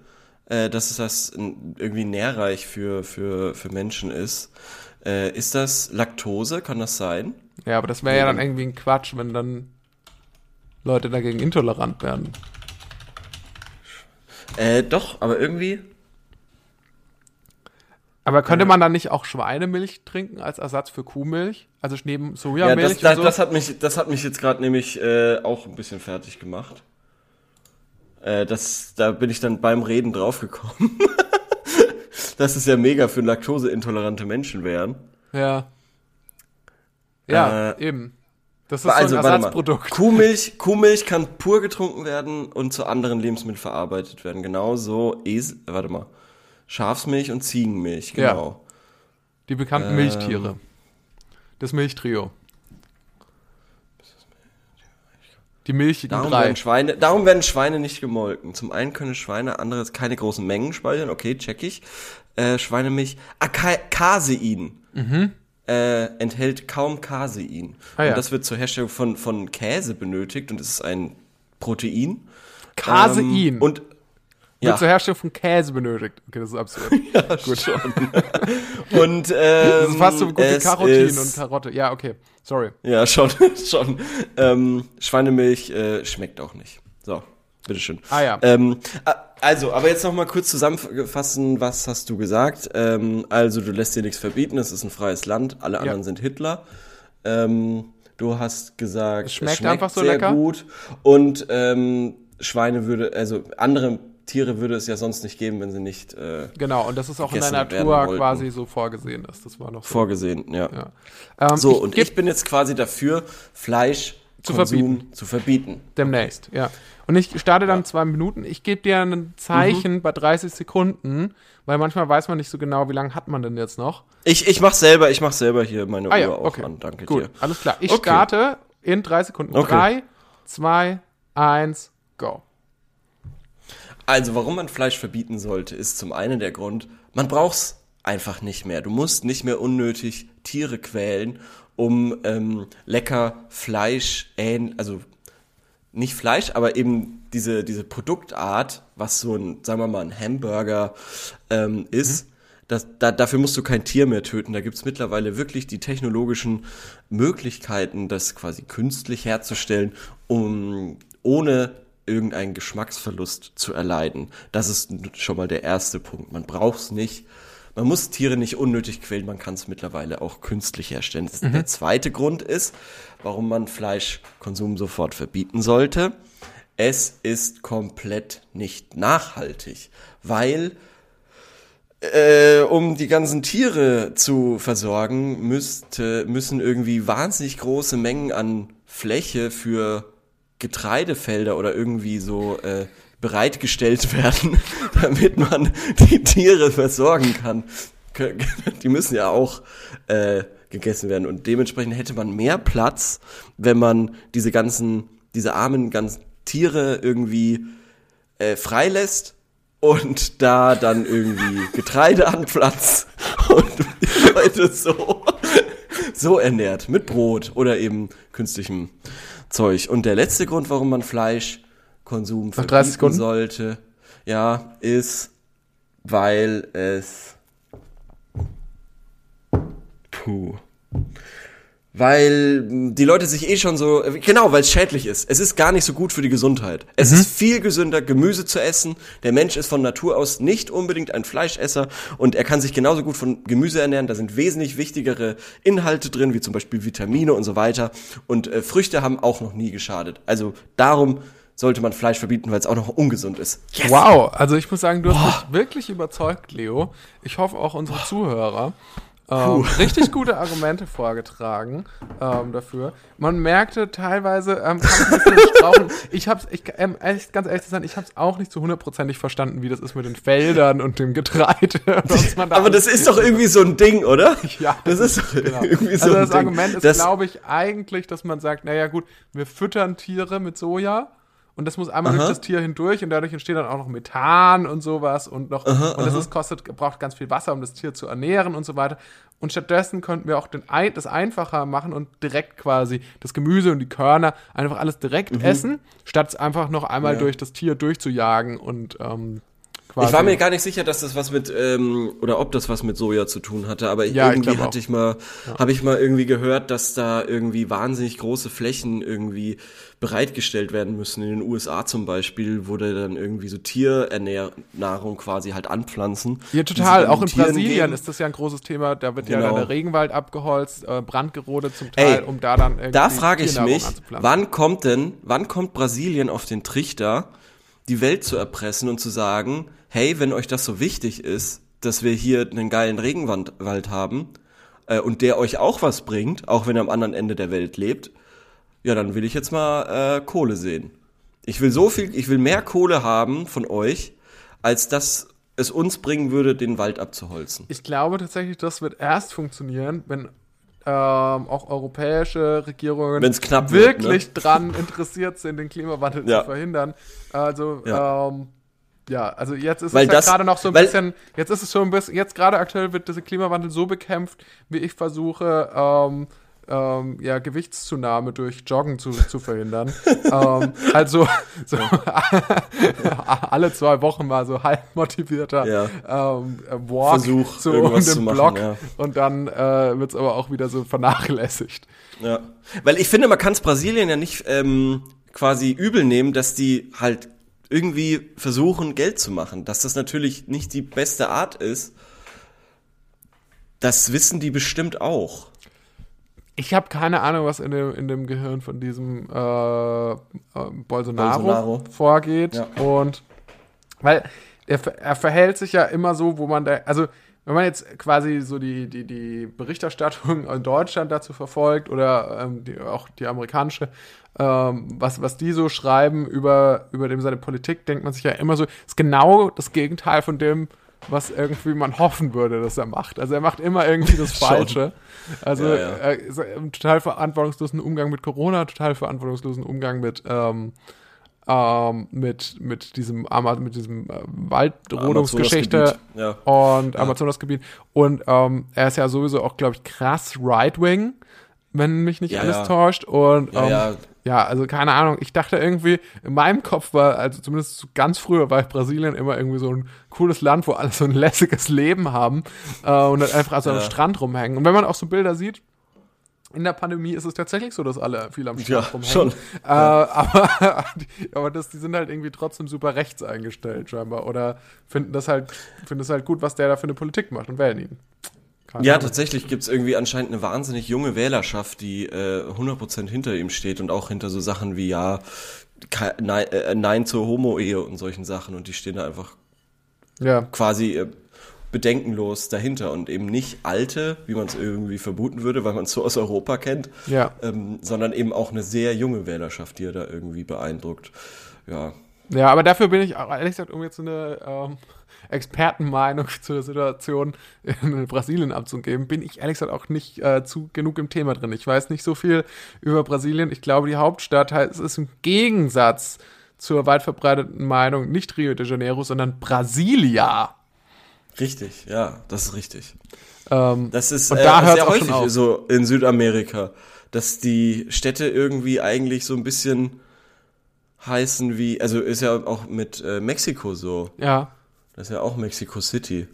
äh, dass es das irgendwie nährreich für, für, für Menschen ist. Äh, ist das Laktose? Kann das sein? Ja, aber das wäre ja dann irgendwie ein Quatsch, wenn dann Leute dagegen intolerant werden. Äh, doch, aber irgendwie. Aber könnte man dann nicht auch Schweinemilch trinken als Ersatz für Kuhmilch? Also neben Ja, Sojamilch das, das, und so? das, hat mich, das hat mich jetzt gerade nämlich äh, auch ein bisschen fertig gemacht. Äh, das, da bin ich dann beim Reden draufgekommen. <laughs> dass es ja mega für laktoseintolerante Menschen wären. ja. Ja, Äh, eben. Das ist Also, so ein mal. Ersatzprodukt. Kuhmilch, Kuhmilch kann pur getrunken werden und zu anderen Lebensmitteln verarbeitet werden. Genauso, Esel, warte mal, Schafsmilch und Ziegenmilch, Ja. genau. Die bekannten Ähm. Milchtiere. Das Milchtrio. Die milchigen Darum drei. werden, Schweine, darum werden Schweine nicht gemolken. Zum einen können Schweine anderes keine großen Mengen speichern, okay, check ich. Äh, Schweinemilch, ah, Ka Casein. Äh, enthält kaum Casein. Mhm. Ah, ja. Und das wird zur Herstellung von, von Käse benötigt und es ist ein Protein. Casein. Ähm, und Wird ja, zur Herstellung von Käse benötigt. Okay, das ist absurd. <laughs> gut schon. <laughs> und ähm, Das ist fast so gut wie es Karotin und Karotte. Ja, okay. Sorry. Ja, schon, <laughs> schon. Ähm, Schweinemilch äh, schmeckt auch nicht. So, bitteschön. Ah, ja. Ähm, also, aber jetzt noch mal kurz zusammenfassen, was hast du gesagt? Ähm, also, du lässt dir nichts verbieten, es ist ein freies Land, alle anderen sind Hitler. Ähm, du hast gesagt, Es schmeckt einfach so lecker. gut und ähm, Schweine würde, also andere Tiere würde es ja sonst nicht geben, wenn sie nicht äh, Genau, und das ist auch in der Natur quasi so vorgesehen ist. Das war noch so. vorgesehen, ja. Ja. Ähm, So, ich und ich bin jetzt quasi dafür, Fleisch Zu Konsum verbieten. zu verbieten. demnächst, ja. Und ich starte dann zwei Minuten. Ich gebe dir ein Zeichen Mhm. bei 30 Sekunden, weil manchmal weiß man nicht so genau, wie lange hat man denn jetzt noch. Ich, ich mach selber, ich mach selber hier meine Ah ja, Uhr auch okay. an. Danke Gut, dir. alles klar. Ich Okay. starte in drei Sekunden. Okay. Drei, zwei, eins, go. Also, warum man Fleisch verbieten sollte, ist zum einen der Grund, man braucht's einfach nicht mehr. Du musst nicht mehr unnötig Tiere quälen, um ähm, lecker Fleisch, also nicht Fleisch, aber eben diese, diese Produktart, was so ein, sagen wir mal, ein Hamburger ähm, ist, das, da, dafür musst du kein Tier mehr töten. Da gibt's mittlerweile wirklich die technologischen Möglichkeiten, das quasi künstlich herzustellen, um ohne irgendeinen Geschmacksverlust zu erleiden. Das ist schon mal der erste Punkt. Man braucht's nicht. Man muss Tiere nicht unnötig quälen, man kann es mittlerweile auch künstlich herstellen. Das Der zweite Grund ist, warum man Fleischkonsum sofort verbieten sollte. Es ist komplett nicht nachhaltig, weil äh, um die ganzen Tiere zu versorgen, müsste, müssen irgendwie wahnsinnig große Mengen an Fläche für Getreidefelder oder irgendwie so äh, bereitgestellt <laughs> werden, damit man die Tiere versorgen kann. <laughs> Die müssen ja auch äh, gegessen werden und dementsprechend hätte man mehr Platz, wenn man diese ganzen, diese armen ganzen Tiere irgendwie äh, freilässt und da dann irgendwie Getreide anpflanzt <laughs> und die Leute so, so ernährt mit Brot oder eben künstlichem Zeug. Und der letzte Grund, warum man Fleischkonsum 30 verbieten sollte, ja, ist, weil es puh weil mh, die Leute sich eh schon so, äh, genau, weil es schädlich ist. Es ist gar nicht so gut für die Gesundheit. Es ist viel gesünder, Gemüse zu essen. Der Mensch ist von Natur aus nicht unbedingt ein Fleischesser und er kann sich genauso gut von Gemüse ernähren. Da sind wesentlich wichtigere Inhalte drin, wie zum Beispiel Vitamine und so weiter. Und äh, Früchte haben auch noch nie geschadet. Also darum sollte man Fleisch verbieten, weil es auch noch ungesund ist. Wow, also ich muss sagen, du hast mich wirklich überzeugt, Leo. Ich hoffe auch unsere Zuhörer. Ähm, richtig gute Argumente vorgetragen ähm, dafür. Man merkte teilweise, ähm, ich. Ich hab's, ich, ähm, ehrlich, ganz ehrlich zu sein, ich hab's auch nicht so hundertprozentig verstanden, wie das ist mit den Feldern und dem Getreide. <laughs> da Aber das ist doch irgendwie so ein Ding, oder? <laughs> Ja, das ist doch genau. <laughs> irgendwie so also ein das Ding. Argument ist, Das- glaube ich, eigentlich, dass man sagt, naja gut, wir füttern Tiere mit Soja und das muss einmal durch das Tier hindurch und dadurch entsteht dann auch noch Methan und sowas und noch und das ist, kostet braucht ganz viel Wasser, um das Tier zu ernähren und so weiter. Und stattdessen könnten wir auch den, das einfacher machen und direkt quasi das Gemüse und die Körner einfach alles direkt essen, statt es einfach noch einmal Mhm. Ja. durch das Tier durchzujagen und ähm, quasi. Ich war mir gar nicht sicher, dass das was mit ähm, oder ob das was mit Soja zu tun hatte, aber Ja, ich irgendwie glaub hatte auch. ich mal habe ich mal irgendwie gehört, dass da irgendwie wahnsinnig große Flächen irgendwie bereitgestellt werden müssen in den USA zum Beispiel, wo da dann irgendwie so Tiernahrung quasi halt anpflanzen. Ja, total. Auch in Tieren Brasilien geben. ist das ja ein großes Thema. Da wird ja Genau. dann der Regenwald abgeholzt, äh, brandgerodet zum Teil, Ey, um da dann irgendwie Da frage ich mich, wann kommt denn, wann kommt Brasilien auf den Trichter, die Welt zu erpressen und zu sagen, hey, wenn euch das so wichtig ist, dass wir hier einen geilen Regenwald Wald haben äh, und der euch auch was bringt, auch wenn er am anderen Ende der Welt lebt, ja, dann will ich jetzt mal äh, Kohle sehen. Ich will so viel, ich will mehr Kohle haben von euch, als dass es uns bringen würde, den Wald abzuholzen. Ich glaube tatsächlich, das wird erst funktionieren, wenn ähm, auch europäische Regierungen knapp wird, wirklich dran interessiert sind, den Klimawandel Ja. zu verhindern. Also Ja. ähm, ja, also jetzt ist Weil es ja gerade noch so ein bisschen, jetzt ist es schon ein bisschen, jetzt gerade aktuell wird dieser Klimawandel so bekämpft, wie ich versuche, ähm, ähm, ja, Gewichtszunahme durch Joggen zu, zu verhindern. <laughs> ähm, also so <laughs> alle zwei Wochen mal so halb motivierter Ja. ähm, äh, Walk Versuch, so um den zu machen, Block ja. und dann äh, wird es aber auch wieder so vernachlässigt. Ja. Weil ich finde, man kann es Brasilien ja nicht ähm, quasi übel nehmen, dass die halt irgendwie versuchen, Geld zu machen. Dass das natürlich nicht die beste Art ist, das wissen die bestimmt auch. Ich habe keine Ahnung, was in dem, in dem Gehirn von diesem äh, äh, Bolsonaro, Bolsonaro. vorgeht. Ja. Und weil er, er verhält sich ja immer so, wo man da, also wenn man jetzt quasi so die, die, die Berichterstattung in Deutschland dazu verfolgt oder ähm, die, auch die amerikanische, ähm, was, was die so schreiben über, über dem seine Politik, denkt man sich ja immer so, ist genau das Gegenteil von dem, was irgendwie man hoffen würde, dass er macht. Also er macht immer irgendwie das. <laughs> Falsche. Also Ja, ja. er ist im total verantwortungslosen Umgang mit Corona, total verantwortungslosen Umgang mit ähm, ähm, mit mit diesem mit diesem äh, Waldrodungsgeschichte ja. und Amazonasgebiet und ähm, er ist ja sowieso auch glaube ich krass right wing, wenn mich nicht Ja, alles ja. täuscht und Ja, ähm, ja. ja, also keine Ahnung. Ich dachte irgendwie, in meinem Kopf war, also zumindest ganz früher war Brasilien immer irgendwie so ein cooles Land, wo alle so ein <laughs> lässiges Leben haben äh, und dann einfach so am Ja. Strand rumhängen. Und wenn man auch so Bilder sieht, in der Pandemie ist es tatsächlich so, dass alle viel am Strand Ja, rumhängen. schon. Äh, aber <laughs> die, aber das, die sind halt irgendwie trotzdem super rechts eingestellt scheinbar oder finden das halt, finden das halt gut, was der da für eine Politik macht und wählen ihn. Keine Ja, Ahnung. tatsächlich gibt's irgendwie anscheinend eine wahnsinnig junge Wählerschaft, die äh, 100% hinter ihm steht und auch hinter so Sachen wie, ja, nein, äh, nein zur Homo-Ehe und solchen Sachen und die stehen da einfach Ja. quasi äh, bedenkenlos dahinter und eben nicht alte, wie man es irgendwie vermuten würde, weil man es so aus Europa kennt, Ja. ähm, sondern eben auch eine sehr junge Wählerschaft, die er da irgendwie beeindruckt. Ja, Ja, aber dafür bin ich ehrlich gesagt, um jetzt eine ähm, Expertenmeinung <laughs> zur Situation in Brasilien abzugeben, bin ich ehrlich gesagt auch nicht äh, zu genug im Thema drin. Ich weiß nicht so viel über Brasilien. Ich glaube, die Hauptstadt heißt, es ist im Gegensatz zur weit verbreiteten Meinung nicht Rio de Janeiro, sondern Brasilia. richtig, ja, das ist richtig. Ähm, Das ist Und äh, da sehr häufig so in Südamerika, dass die Städte irgendwie eigentlich so ein bisschen heißen wie, also ist ja auch mit äh, Mexiko so. ja, Das ist ja auch Mexico City.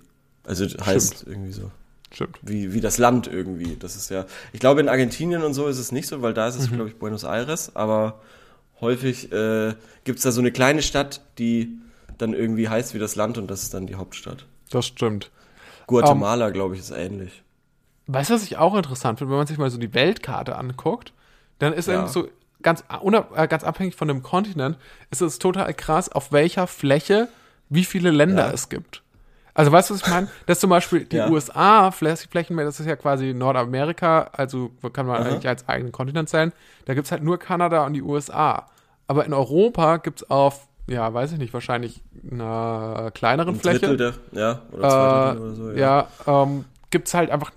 Also heißt irgendwie so. stimmt. Wie, wie das Land irgendwie. Das ist ja. Ich glaube, in Argentinien und so ist es nicht so, weil da ist es, Mhm. glaube ich, Buenos Aires, aber häufig äh, gibt es da so eine kleine Stadt, die dann irgendwie heißt wie das Land und das ist dann die Hauptstadt. Das stimmt. Guatemala, glaube ich, ist ähnlich. Weißt du, was ich auch interessant finde, wenn man sich mal so die Weltkarte anguckt, dann ist Ja. irgendwie so ganz, äh, ganz abhängig von dem Kontinent, ist es total krass, auf welcher Fläche wie viele Länder Ja. es gibt. Also weißt du, was ich meine? <laughs> Dass zum Beispiel die Ja. USA, Flä- Flächenmeer, das ist ja quasi Nordamerika, also kann man Aha. eigentlich als eigenen Kontinent zählen. Da gibt's halt nur Kanada und die USA. Aber in Europa gibt's auf, ja, weiß ich nicht, wahrscheinlich einer kleineren Ein Fläche. Drittel der, ja, oder zwei Äh, Drittel oder so, ja, ähm, gibt's halt einfach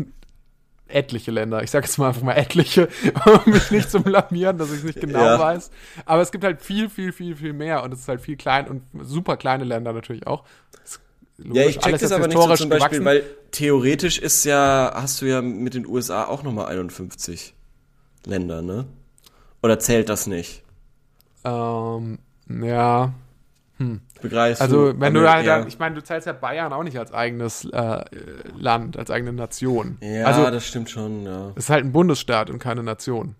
etliche Länder. Ich sage jetzt mal einfach mal etliche, <laughs> um mich nicht zu blamieren, dass ich nicht genau Ja. weiß. Aber es gibt halt viel, viel, viel, viel mehr und es ist halt viel klein und super kleine Länder natürlich auch. Ist Ja, logisch, ich check alles das aber nicht so zum Beispiel, gewachsen. weil theoretisch ist ja, hast du ja mit den USA auch nochmal 51 Länder, ne? Oder zählt das nicht? ähm, ja, Begreifst Also, du? wenn du Aber halt, eher- ich meine, du zählst ja Bayern auch nicht als eigenes äh, Land, als eigene Nation. Ja, also, das stimmt schon, ja. es ist halt ein Bundesstaat und keine Nation.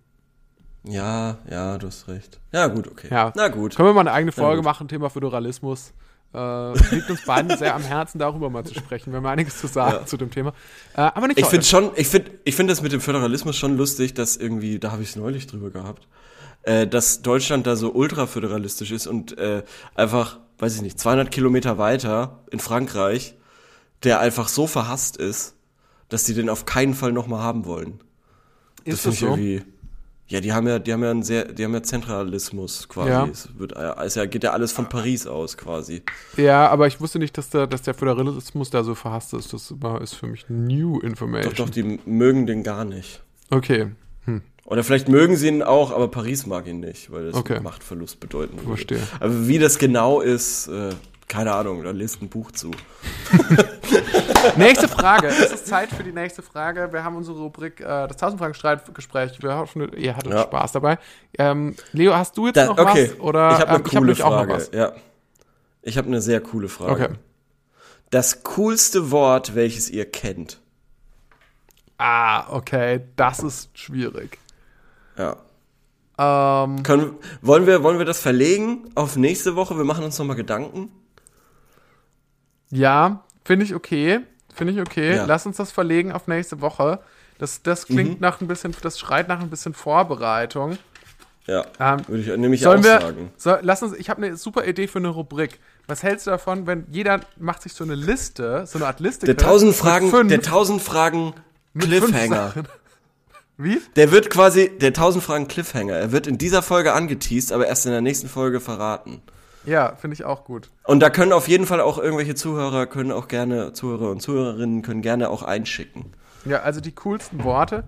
Ja, ja, du hast recht. Ja, gut, okay. Ja. Na gut. Können wir mal eine eigene Folge machen, Thema Föderalismus. Äh, liegt uns beiden sehr am Herzen, darüber mal zu sprechen. Wir haben einiges zu sagen zu dem Thema. Äh, aber nicht Ich finde schon, ich finde, ich finde das mit dem Föderalismus schon lustig, dass irgendwie, da habe ich es neulich drüber gehabt, äh, dass Deutschland da so ultraföderalistisch ist und äh, einfach, weiß ich nicht, 200 Kilometer weiter in Frankreich, der einfach so verhasst ist, dass die den auf keinen Fall nochmal haben wollen. ist finde das so? irgendwie. Ja, die haben ja, die haben ja einen sehr, die haben ja Zentralismus quasi. Ja. Es wird, ja, geht ja alles von Paris aus quasi. Ja, aber ich wusste nicht, dass der, dass der Föderalismus da so verhasst ist. Das ist für mich new information. Doch, doch, die mögen den gar nicht. Okay, Oder vielleicht mögen sie ihn auch, aber Paris mag ihn nicht, weil das Okay. Machtverlust bedeuten würde. Verstehe. Aber wie das genau ist, äh, keine Ahnung, da lest ein Buch zu. <laughs> Nächste Frage. Es ist Zeit für die nächste Frage. Wir haben unsere Rubrik, äh, das 1000 Fragen Streitgespräch. Wir hoffen, ihr hattet Ja. Spaß dabei. Ähm, Leo, hast du jetzt Da, noch okay, was? Oder, ich habe eine ähm, coole nämlich auch noch Frage. was. Ja. Ich habe eine sehr coole Frage. Okay. Das coolste Wort, welches ihr kennt. Ah, okay. Das ist schwierig. Ja. Ähm, Können, wollen, wir, wollen wir das verlegen auf nächste Woche? Wir machen uns nochmal Gedanken. ja, finde ich okay. Finde ich okay. Ja. Lass uns das verlegen auf nächste Woche. Das, das Mhm. klingt nach ein bisschen, das schreit nach ein bisschen Vorbereitung. Ja, Ähm, würde ich nämlich Sollen auch wir, sagen. soll, lass uns, ich habe eine super Idee für eine Rubrik. Was hältst du davon, wenn jeder macht sich so eine Liste, so eine Art Liste? Der 1000 mit Fragen, fünf, der 1000 Fragen Cliffhanger. Wie? Der wird quasi, der 1000 Fragen Cliffhanger. Er wird in dieser Folge angeteased, aber erst in der nächsten Folge verraten. Ja, finde ich auch gut. Und da können auf jeden Fall auch irgendwelche Zuhörer, können auch gerne, Zuhörer und Zuhörerinnen können gerne auch einschicken. Ja, also die coolsten Worte.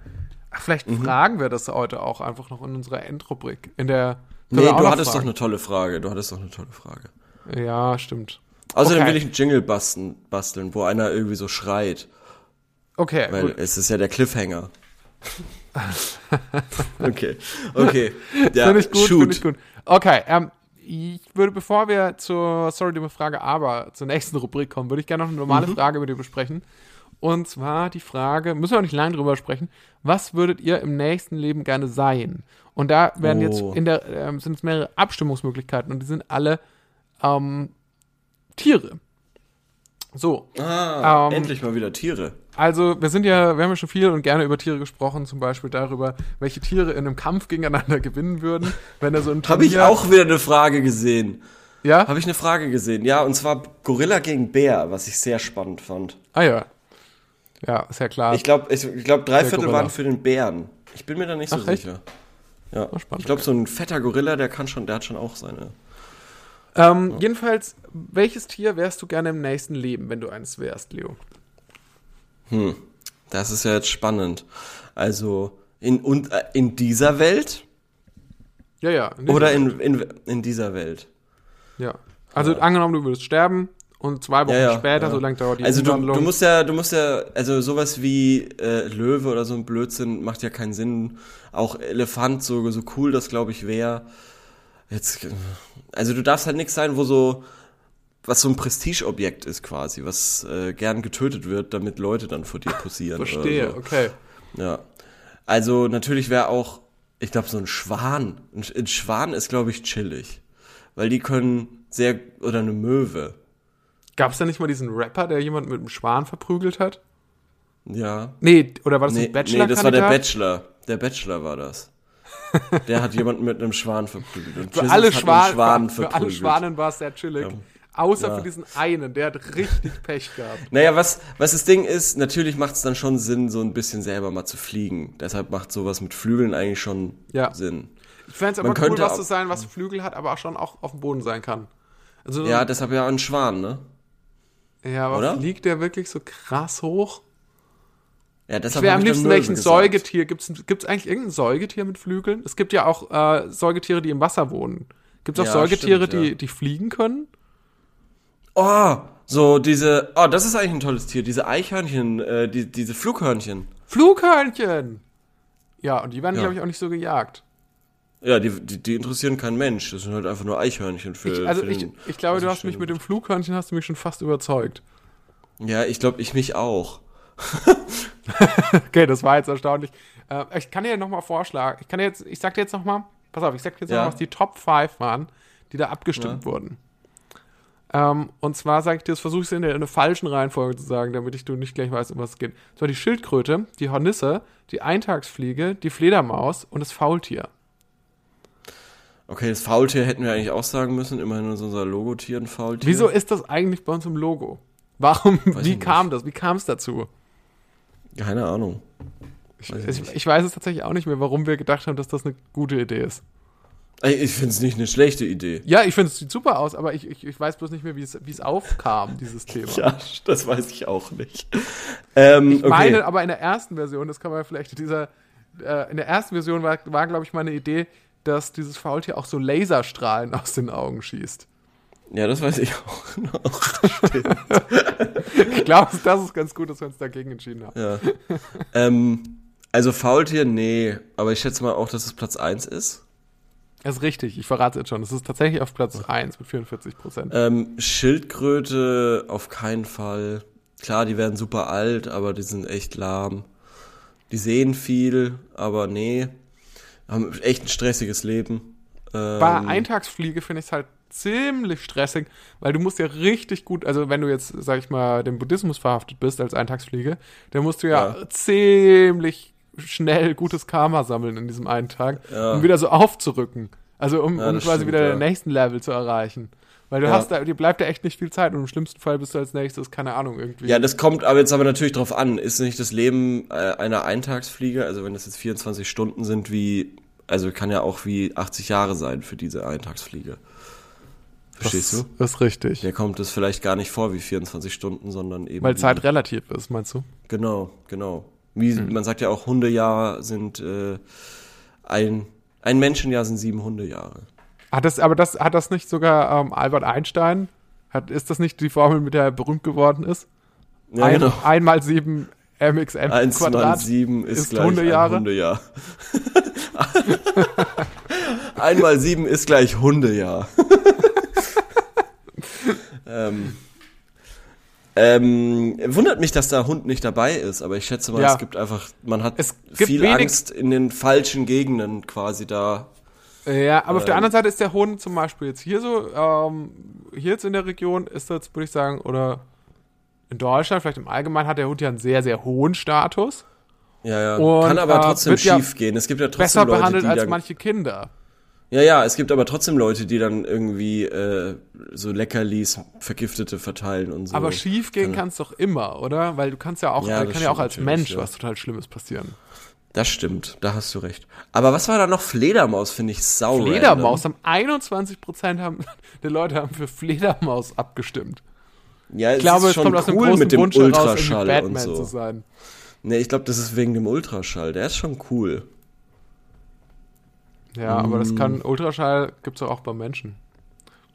Ach, vielleicht Mhm. fragen wir das heute auch einfach noch in unserer Endrubrik. In der. Nee, du hattest doch fragen. eine tolle Frage. Du hattest doch eine tolle Frage. Ja, stimmt. Außerdem Okay. will ich einen Jingle basteln, basteln, wo einer irgendwie so schreit. Okay, Weil gut. es ist ja der Cliffhanger. <laughs> okay. Okay. Ja, Finde ich gut, finde ich gut. Okay, ähm, ich würde, bevor wir zur, sorry, dumme Frage, aber zur nächsten Rubrik kommen, würde ich gerne noch eine normale Mhm. Frage mit dir besprechen. Und zwar die Frage, müssen wir auch nicht lange drüber sprechen, was würdet ihr im nächsten Leben gerne sein? Und da werden jetzt Oh. in der, ähm, sind es mehrere Abstimmungsmöglichkeiten und die sind alle ähm, Tiere. So, Ah, Ähm, endlich mal wieder Tiere. Also wir sind ja, wir haben ja schon viel und gerne über Tiere gesprochen, zum Beispiel darüber, welche Tiere in einem Kampf gegeneinander <laughs> gewinnen würden, wenn er so ein Habe ich auch wieder eine Frage gesehen. Ja? Habe ich eine Frage gesehen. Ja, und zwar Gorilla gegen Bär, was ich sehr spannend fand. Ah ja. Ja, ist ja klar. Ich glaube, ich, ich glaub, drei Der Viertel Gorilla. waren für den Bären. Ich bin mir da nicht so Ach, echt? sicher. Ja. spannend. Ich glaube, so ein fetter Gorilla, der kann schon, der hat schon auch seine. ähm, Jedenfalls, welches Tier wärst du gerne im nächsten Leben, wenn du eines wärst, Leo? Das ist ja jetzt spannend. Also in und äh, in dieser Welt Ja, ja. in oder in, in in dieser Welt. Ja. Also angenommen, du würdest sterben und zwei Wochen Ja, ja, später, ja. so lange dauert die Also du, du musst ja, du musst ja, also sowas wie äh, Löwe oder so ein Blödsinn macht ja keinen Sinn. Auch Elefant, so, so cool das glaube ich wäre. Jetzt, also du darfst halt nichts sein, wo so, was so ein Prestigeobjekt ist quasi, was äh, gern getötet wird, damit Leute dann vor dir posieren. Verstehe, Oder so. okay. Ja. Also natürlich wäre auch, ich glaube, so ein Schwan. Ein, ein Schwan ist, glaube ich, chillig. Weil die können sehr, oder eine Möwe. Gab es da nicht mal diesen Rapper, der jemand mit einem Schwan verprügelt hat? Ja. Nee, oder war das Nee, ein Bachelor? nee, das war der Bachelor. Der Bachelor war das. Der hat jemanden mit einem Schwan verprügelt. Und Für Jesus alle, Schwan, Schwan für alle. Schwanen war es sehr chillig. Außer für diesen einen, der hat richtig <laughs> Pech gehabt. Naja, was, was das Ding ist, natürlich macht es dann schon Sinn, so ein bisschen selber mal zu fliegen. Deshalb macht sowas mit Flügeln eigentlich schon Ja. Sinn. Ich fände es Man aber cool, was zu sein, was Flügel hat, aber auch schon auch auf dem Boden sein kann. Also, Ja, deshalb ja ein Schwan, ne? ja aber oder? fliegt der wirklich so krass hoch? Ja, Ich deshalb wäre hab am ich liebsten welchen. Säugetier. Gibt es eigentlich irgendein Säugetier mit Flügeln? Es gibt ja auch äh, Säugetiere, die im Wasser wohnen. Gibt es auch Ja, Säugetiere, stimmt, die, ja. die fliegen können? Oh, so diese, oh, das ist eigentlich ein tolles Tier. Diese Eichhörnchen, äh, die, diese Flughörnchen. Flughörnchen! Ja, und die werden, Ja. glaube ich, auch nicht so gejagt. Ja, die, die, die interessieren keinen Mensch. Das sind halt einfach nur Eichhörnchen für. Ich, also für ich, den ich glaube, du hast mich mit dem Flughörnchen hast du mich schon fast überzeugt. <laughs> Ja, ich glaube, ich mich auch. Okay, das war jetzt erstaunlich. Äh, ich kann dir noch mal vorschlagen. Ich kann dir jetzt, ich sag dir jetzt noch mal, pass auf, ich sag dir jetzt Ja. noch mal, was die Top 5 waren, die da abgestimmt wurden. Ähm, und zwar sage ich dir, das versuche ich in der, in der falschen Reihenfolge zu sagen, damit ich du nicht gleich weißt, um was es geht. Das war die Schildkröte, die Hornisse, die Eintagsfliege, die Fledermaus und das Faultier. Okay, das Faultier hätten wir eigentlich auch sagen müssen. Immerhin ist unser Logotier ein Faultier. Wieso ist das eigentlich bei uns im Logo? Warum, Weiß wie kam das? Wie kam es dazu? Keine Ahnung. Ich, Weiß ich ich weiß es tatsächlich auch nicht mehr, warum wir gedacht haben, dass das eine gute Idee ist. Ich finde es nicht eine schlechte Idee. Ja, ich finde, es sieht super aus, aber ich, ich, ich weiß bloß nicht mehr, wie es, aufkam, dieses Thema. <laughs> Ja, das weiß ich auch nicht. Ähm, ich okay. meine, aber in der ersten Version, das kann man vielleicht in dieser, äh, in der ersten Version war, war glaube ich, meine Idee, dass dieses Faultier auch so Laserstrahlen aus den Augen schießt. ja, das weiß ich auch <laughs> noch. Ich glaube, das ist ganz gut, dass wir uns dagegen entschieden haben. Ja. ähm, also Faultier, nee. Aber ich schätze mal auch, dass es Platz 1 ist. Das ist richtig, ich verrate es jetzt schon. Es ist tatsächlich auf Platz 1 mit 44 Prozent. Ähm, Schildkröte auf keinen Fall. Klar, die werden super alt, aber die sind echt lahm. Die sehen viel, aber nee. Haben echt ein stressiges Leben. Ähm, Bei Eintagsfliege finde ich es halt ziemlich stressig, weil du musst ja richtig gut, also wenn du jetzt, sag ich mal, dem Buddhismus verhaftet bist als Eintagsfliege, dann musst du ja, Ja. ziemlich schnell gutes Karma sammeln in diesem einen Tag, Ja. um wieder so aufzurücken. Also um, Ja, um quasi stimmt, wieder ja. den nächsten Level zu erreichen. Weil du Ja. hast da, dir bleibt da echt nicht viel Zeit und im schlimmsten Fall bist du als nächstes, keine Ahnung, irgendwie. Ja, das kommt aber jetzt aber natürlich drauf an. Ist nicht das Leben äh, einer Eintagsfliege, also wenn das jetzt 24 Stunden sind, wie, also kann ja auch wie 80 Jahre sein für diese Eintagsfliege. Verstehst das, du? Das ist richtig. Der kommt es vielleicht gar nicht vor wie 24 Stunden, sondern eben. Weil Zeit relativ ist, meinst du? Genau, genau. Wie, Hm. Man sagt ja auch, Hundejahr sind äh, ein, ein Menschenjahr sind sieben Hundejahre. Hat das, aber das, hat das nicht sogar ähm, Albert Einstein? Hat, ist das nicht die Formel, mit der er berühmt geworden ist? Ja, ein, genau. Einmal sieben mxn Eins mal Quadrat. sieben ist, ist gleich Hundejahre? ein Hundejahr. <laughs> Einmal sieben ist gleich Hundejahr. <laughs> ähm, ähm, wundert mich, dass da Hund nicht dabei ist, aber ich schätze mal, Ja. es gibt einfach, man hat viel Angst in den falschen Gegenden quasi da. Ja, aber auf der Ähm. anderen Seite ist der Hund zum Beispiel jetzt hier so, ähm, hier jetzt in der Region ist das, würde ich sagen, oder in Deutschland, vielleicht im Allgemeinen, hat der Hund ja einen sehr, sehr hohen Status. Ja, ja. Und, Kann aber äh, trotzdem ja schief gehen. Es gibt ja trotzdem Besser Leute, behandelt als manche Kinder. Ja, ja, es gibt aber trotzdem Leute, die dann irgendwie äh, so Leckerlis, Vergiftete verteilen und so. Aber schief gehen kann es doch immer, oder? Weil du kannst ja auch, Ja, äh, kann ja auch stimmt als Mensch ja. was total Schlimmes passieren. Das stimmt, da hast du recht. Aber was war da noch? Fledermaus finde ich sau Fledermaus random. haben 21% haben, <laughs> der Leute haben für Fledermaus abgestimmt. Ja, Ich glaube, ist es schon kommt aus dem cool großen mit dem Wunsch heraus, Ultraschall Batman und so. zu sein. Nee, ich glaube, das ist wegen dem Ultraschall. Der ist schon cool. Ja, aber Mm. das kann, Ultraschall gibt's doch auch beim Menschen.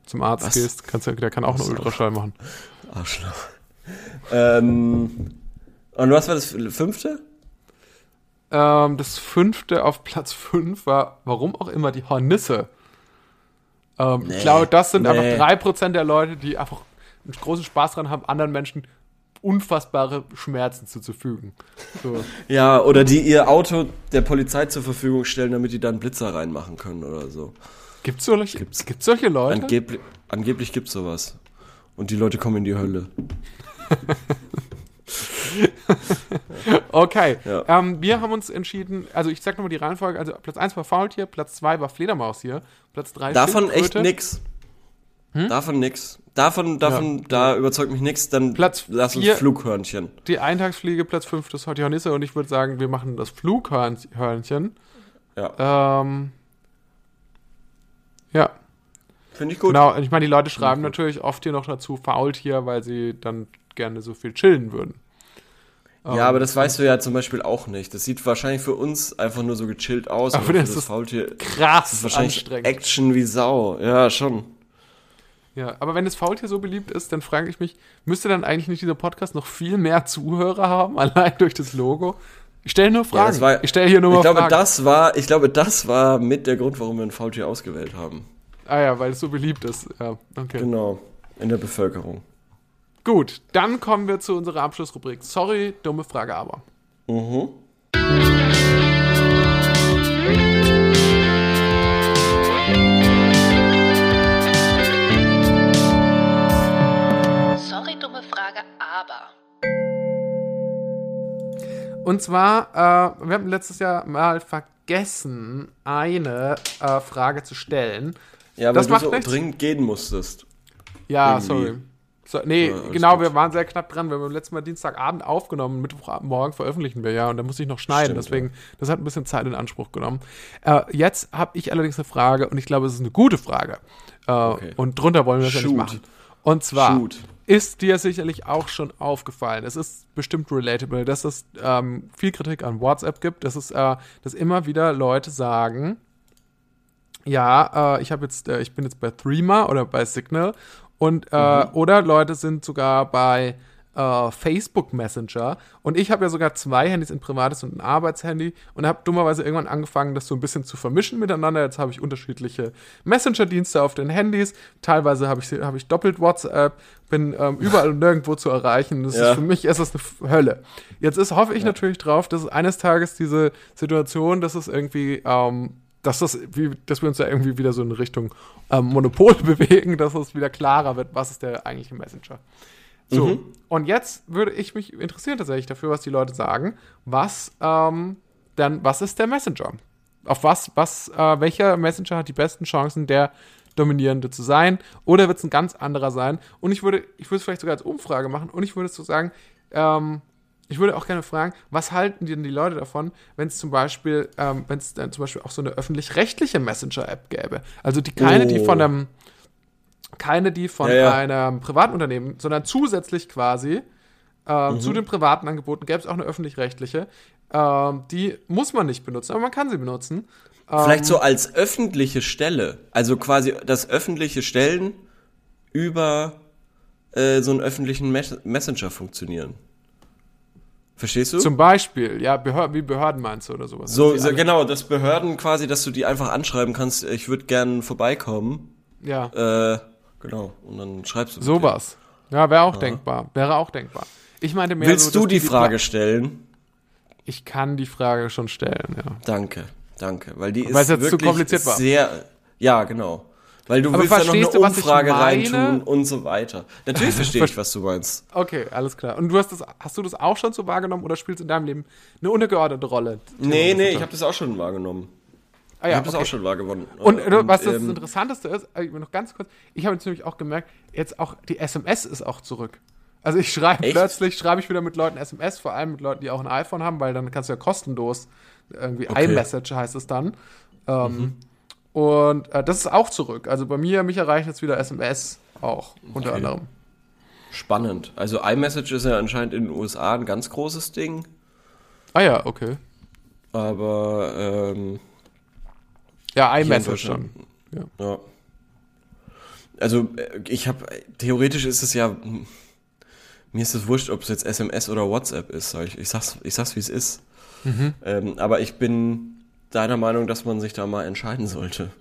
Zum Arzt Was? gehst, kannst du, der kann auch einen Was? Ultraschall machen. Arschloch. ähm, und was war das fünfte? Ähm, das fünfte auf Platz fünf war, warum auch immer, die Hornisse. Ähm, ich glaube, das sind nee. einfach drei Prozent der Leute, die einfach einen großen Spaß dran haben, anderen Menschen unfassbare Schmerzen zuzufügen. So. <laughs> Ja, oder die ihr Auto der Polizei zur Verfügung stellen, damit die da einen Blitzer reinmachen können oder so. Gibt's solche, gibt's, solche Leute? Angeblich, angeblich gibt's sowas. Und die Leute kommen in die Hölle. <laughs> Okay. Ja. Ähm, wir haben uns entschieden, also ich sag nochmal die Reihenfolge, also Platz 1 war Faultier, Platz 2 war Fledermaus hier, Platz 3 Davon echt Schildkröte. Nix. Davon nix. Davon, davon, da überzeugt mich nix, dann Platz lass uns vier- Flughörnchen. Die Eintagsfliege, Platz 5, das hat Hornisse und ich würde sagen, wir machen das Flughörnchen. Ja, Ähm, ja, finde ich gut. genau. Ich meine, die Leute schreiben natürlich oft hier noch dazu Faultier, weil sie dann gerne so viel chillen würden. Ja, aber das weißt du ja zum Beispiel auch nicht. Das sieht wahrscheinlich für uns einfach nur so gechillt aus. Aber das das ist Faultier Krass ist wahrscheinlich. Action wie Sau. Ja, schon. Ja, aber wenn das Faultier so beliebt ist, dann frage ich mich, müsste dann eigentlich nicht dieser Podcast noch viel mehr <laughs> Zuhörer haben, allein durch das Logo? Ich stelle nur Ja, Fragen. das war, ich stelle hier nur mal ich glaube, Fragen. das war, ich glaube, das war mit der Grund, warum wir ein Faultier ausgewählt haben. ah ja, weil es so beliebt ist. Ja, okay. Genau. In der Bevölkerung. Gut, dann kommen wir zu unserer Abschlussrubrik. Sorry, dumme Frage aber. Mhm. Und zwar, äh, wir haben letztes Jahr mal vergessen, eine äh, Frage zu stellen. Ja, weil Das du so nichts. dringend gehen musstest. Ja, Irgendwie. sorry. So, nee, Ja, genau, gut. wir waren sehr knapp dran. Wir haben letztes Mal Dienstagabend aufgenommen, Mittwochmorgen veröffentlichen wir ja und da muss ich noch schneiden. Stimmt, deswegen, das hat ein bisschen Zeit in Anspruch genommen. Äh, jetzt habe ich allerdings eine Frage und ich glaube, es ist eine gute Frage. Äh, Und drunter wollen wir das ja nicht Shoot. machen. Und zwar Shoot. Ist dir sicherlich auch schon aufgefallen, es ist bestimmt relatable, dass es ähm, viel Kritik an WhatsApp gibt, dass es, äh, dass immer wieder Leute sagen, ja, äh, ich habe jetzt, äh, ich bin jetzt bei Threema oder bei Signal und äh, oder Leute sind sogar bei äh, Facebook Messenger und ich habe ja sogar zwei Handys, ein privates und ein Arbeitshandy und habe dummerweise irgendwann angefangen, das so ein bisschen zu vermischen miteinander. Jetzt habe ich unterschiedliche Messenger-Dienste auf den Handys. Teilweise habe ich habe ich doppelt WhatsApp, bin ähm, überall und nirgendwo zu erreichen. Das Ja. ist für mich ist das eine Hölle. Jetzt ist hoffe ich natürlich drauf, dass es eines Tages diese Situation, dass es irgendwie ähm, dass, das, wie, dass wir uns ja irgendwie wieder so in Richtung ähm, Monopol <laughs> bewegen, dass es wieder klarer wird, was ist der eigentliche Messenger. So, und jetzt würde ich mich interessieren tatsächlich dafür, was die Leute sagen. Was, ähm, dann, was ist der Messenger? Auf was, was, äh, welcher Messenger hat die besten Chancen, der dominierende zu sein? Oder wird es ein ganz anderer sein? Und ich würde, ich würde es vielleicht sogar als Umfrage machen und ich würde so sagen, ähm, ich würde auch gerne fragen, was halten denn die Leute davon, wenn es zum Beispiel, ähm, wenn es dann zum Beispiel auch so eine öffentlich-rechtliche Messenger-App gäbe? Also die keine, die Oh. von einem, keine, die von Ja, ja. einem Privatunternehmen, sondern zusätzlich quasi ähm, Mhm. zu den privaten Angeboten gäbe es auch eine öffentlich-rechtliche. Ähm, die muss man nicht benutzen, aber man kann sie benutzen. Vielleicht so als öffentliche Stelle. Also quasi das öffentliche Stellen über äh, so einen öffentlichen Mes Messenger funktionieren. Verstehst du? Zum Beispiel, ja, Behör wie Behörden meinst du oder sowas. so, Die so genau, das Behörden quasi, dass du die einfach anschreiben kannst, ich würde gern vorbeikommen. Ja, Äh, genau. Und dann schreibst du. sowas. Ja, wäre auch denkbar. Wäre auch denkbar. Ich meinte mehr Willst so, du dass die Frage stellen? Ich kann die Frage schon stellen, ja. Danke, danke. Weil die ist Weil es jetzt zu wirklich kompliziert war. sehr. Ja, genau. Weil du Aber willst ja noch eine Umfrage reintun und so weiter. Natürlich <laughs> verstehe ich, was du meinst. Okay, alles klar. Und du hast das, hast du das auch schon so wahrgenommen oder spielst in deinem Leben eine untergeordnete Rolle? Nee, nee, ich habe das auch schon wahrgenommen. Ah, Ich ja, habe das okay. auch schon wahrgenommen. Und, äh, was das ähm, Interessanteste ist, äh, noch ganz kurz, ich habe jetzt nämlich auch gemerkt, jetzt auch die SMS ist auch zurück. Also ich schreibe plötzlich, schreibe ich wieder mit Leuten SMS, vor allem mit Leuten, die auch ein iPhone haben, weil dann kannst du ja kostenlos irgendwie Okay. iMessage heißt es dann. Ähm, Und äh, das ist auch zurück. Also bei mir, mich erreichen jetzt wieder SMS auch, unter Okay. anderem. Spannend. Also iMessage ist ja anscheinend in den USA ein ganz großes Ding. Ah ja, okay. Aber ähm, Ja, iMessage schon. Ja. Ja. Also äh, ich habe theoretisch ist es ja mir ist es wurscht, ob es jetzt SMS oder WhatsApp ist. Ich, ich sag's, ich sag's wie es ist. Mhm. Ähm, aber ich bin deiner Meinung, dass man sich da mal entscheiden sollte.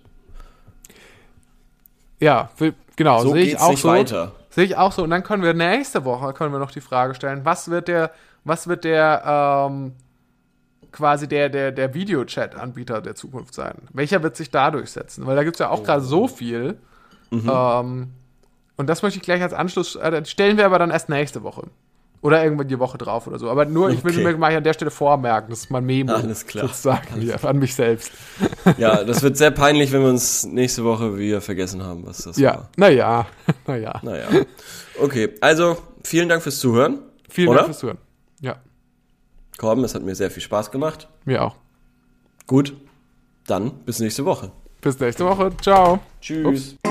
Ja, genau, So sehe ich auch so. weiter. Sehe ich auch so. Und dann können wir nächste Woche können wir noch die Frage stellen, was wird der, was wird der ähm, quasi der, der, der Videochat-Anbieter der Zukunft sein? Welcher wird sich da durchsetzen? Weil da gibt es ja auch gerade so viel. Ähm, und das möchte ich gleich als Anschluss, äh, das stellen wir aber dann erst nächste Woche. Oder irgendwann die Woche drauf oder so. Aber nur, ich will Okay. mir mal an der Stelle vormerken, das ist mein Memo. Alles klar. Sozusagen hier, an mich selbst. Ja, das wird sehr peinlich, wenn wir uns nächste Woche wieder vergessen haben, was das Ja, war. naja, <laughs> naja. Naja. Okay, also vielen Dank fürs Zuhören. Vielen Oder? Dank fürs Zuhören. Ja, Korben, es hat mir sehr viel Spaß gemacht. mir auch. Gut, dann bis nächste Woche. Bis nächste Woche. Ciao. Tschüss. Ups.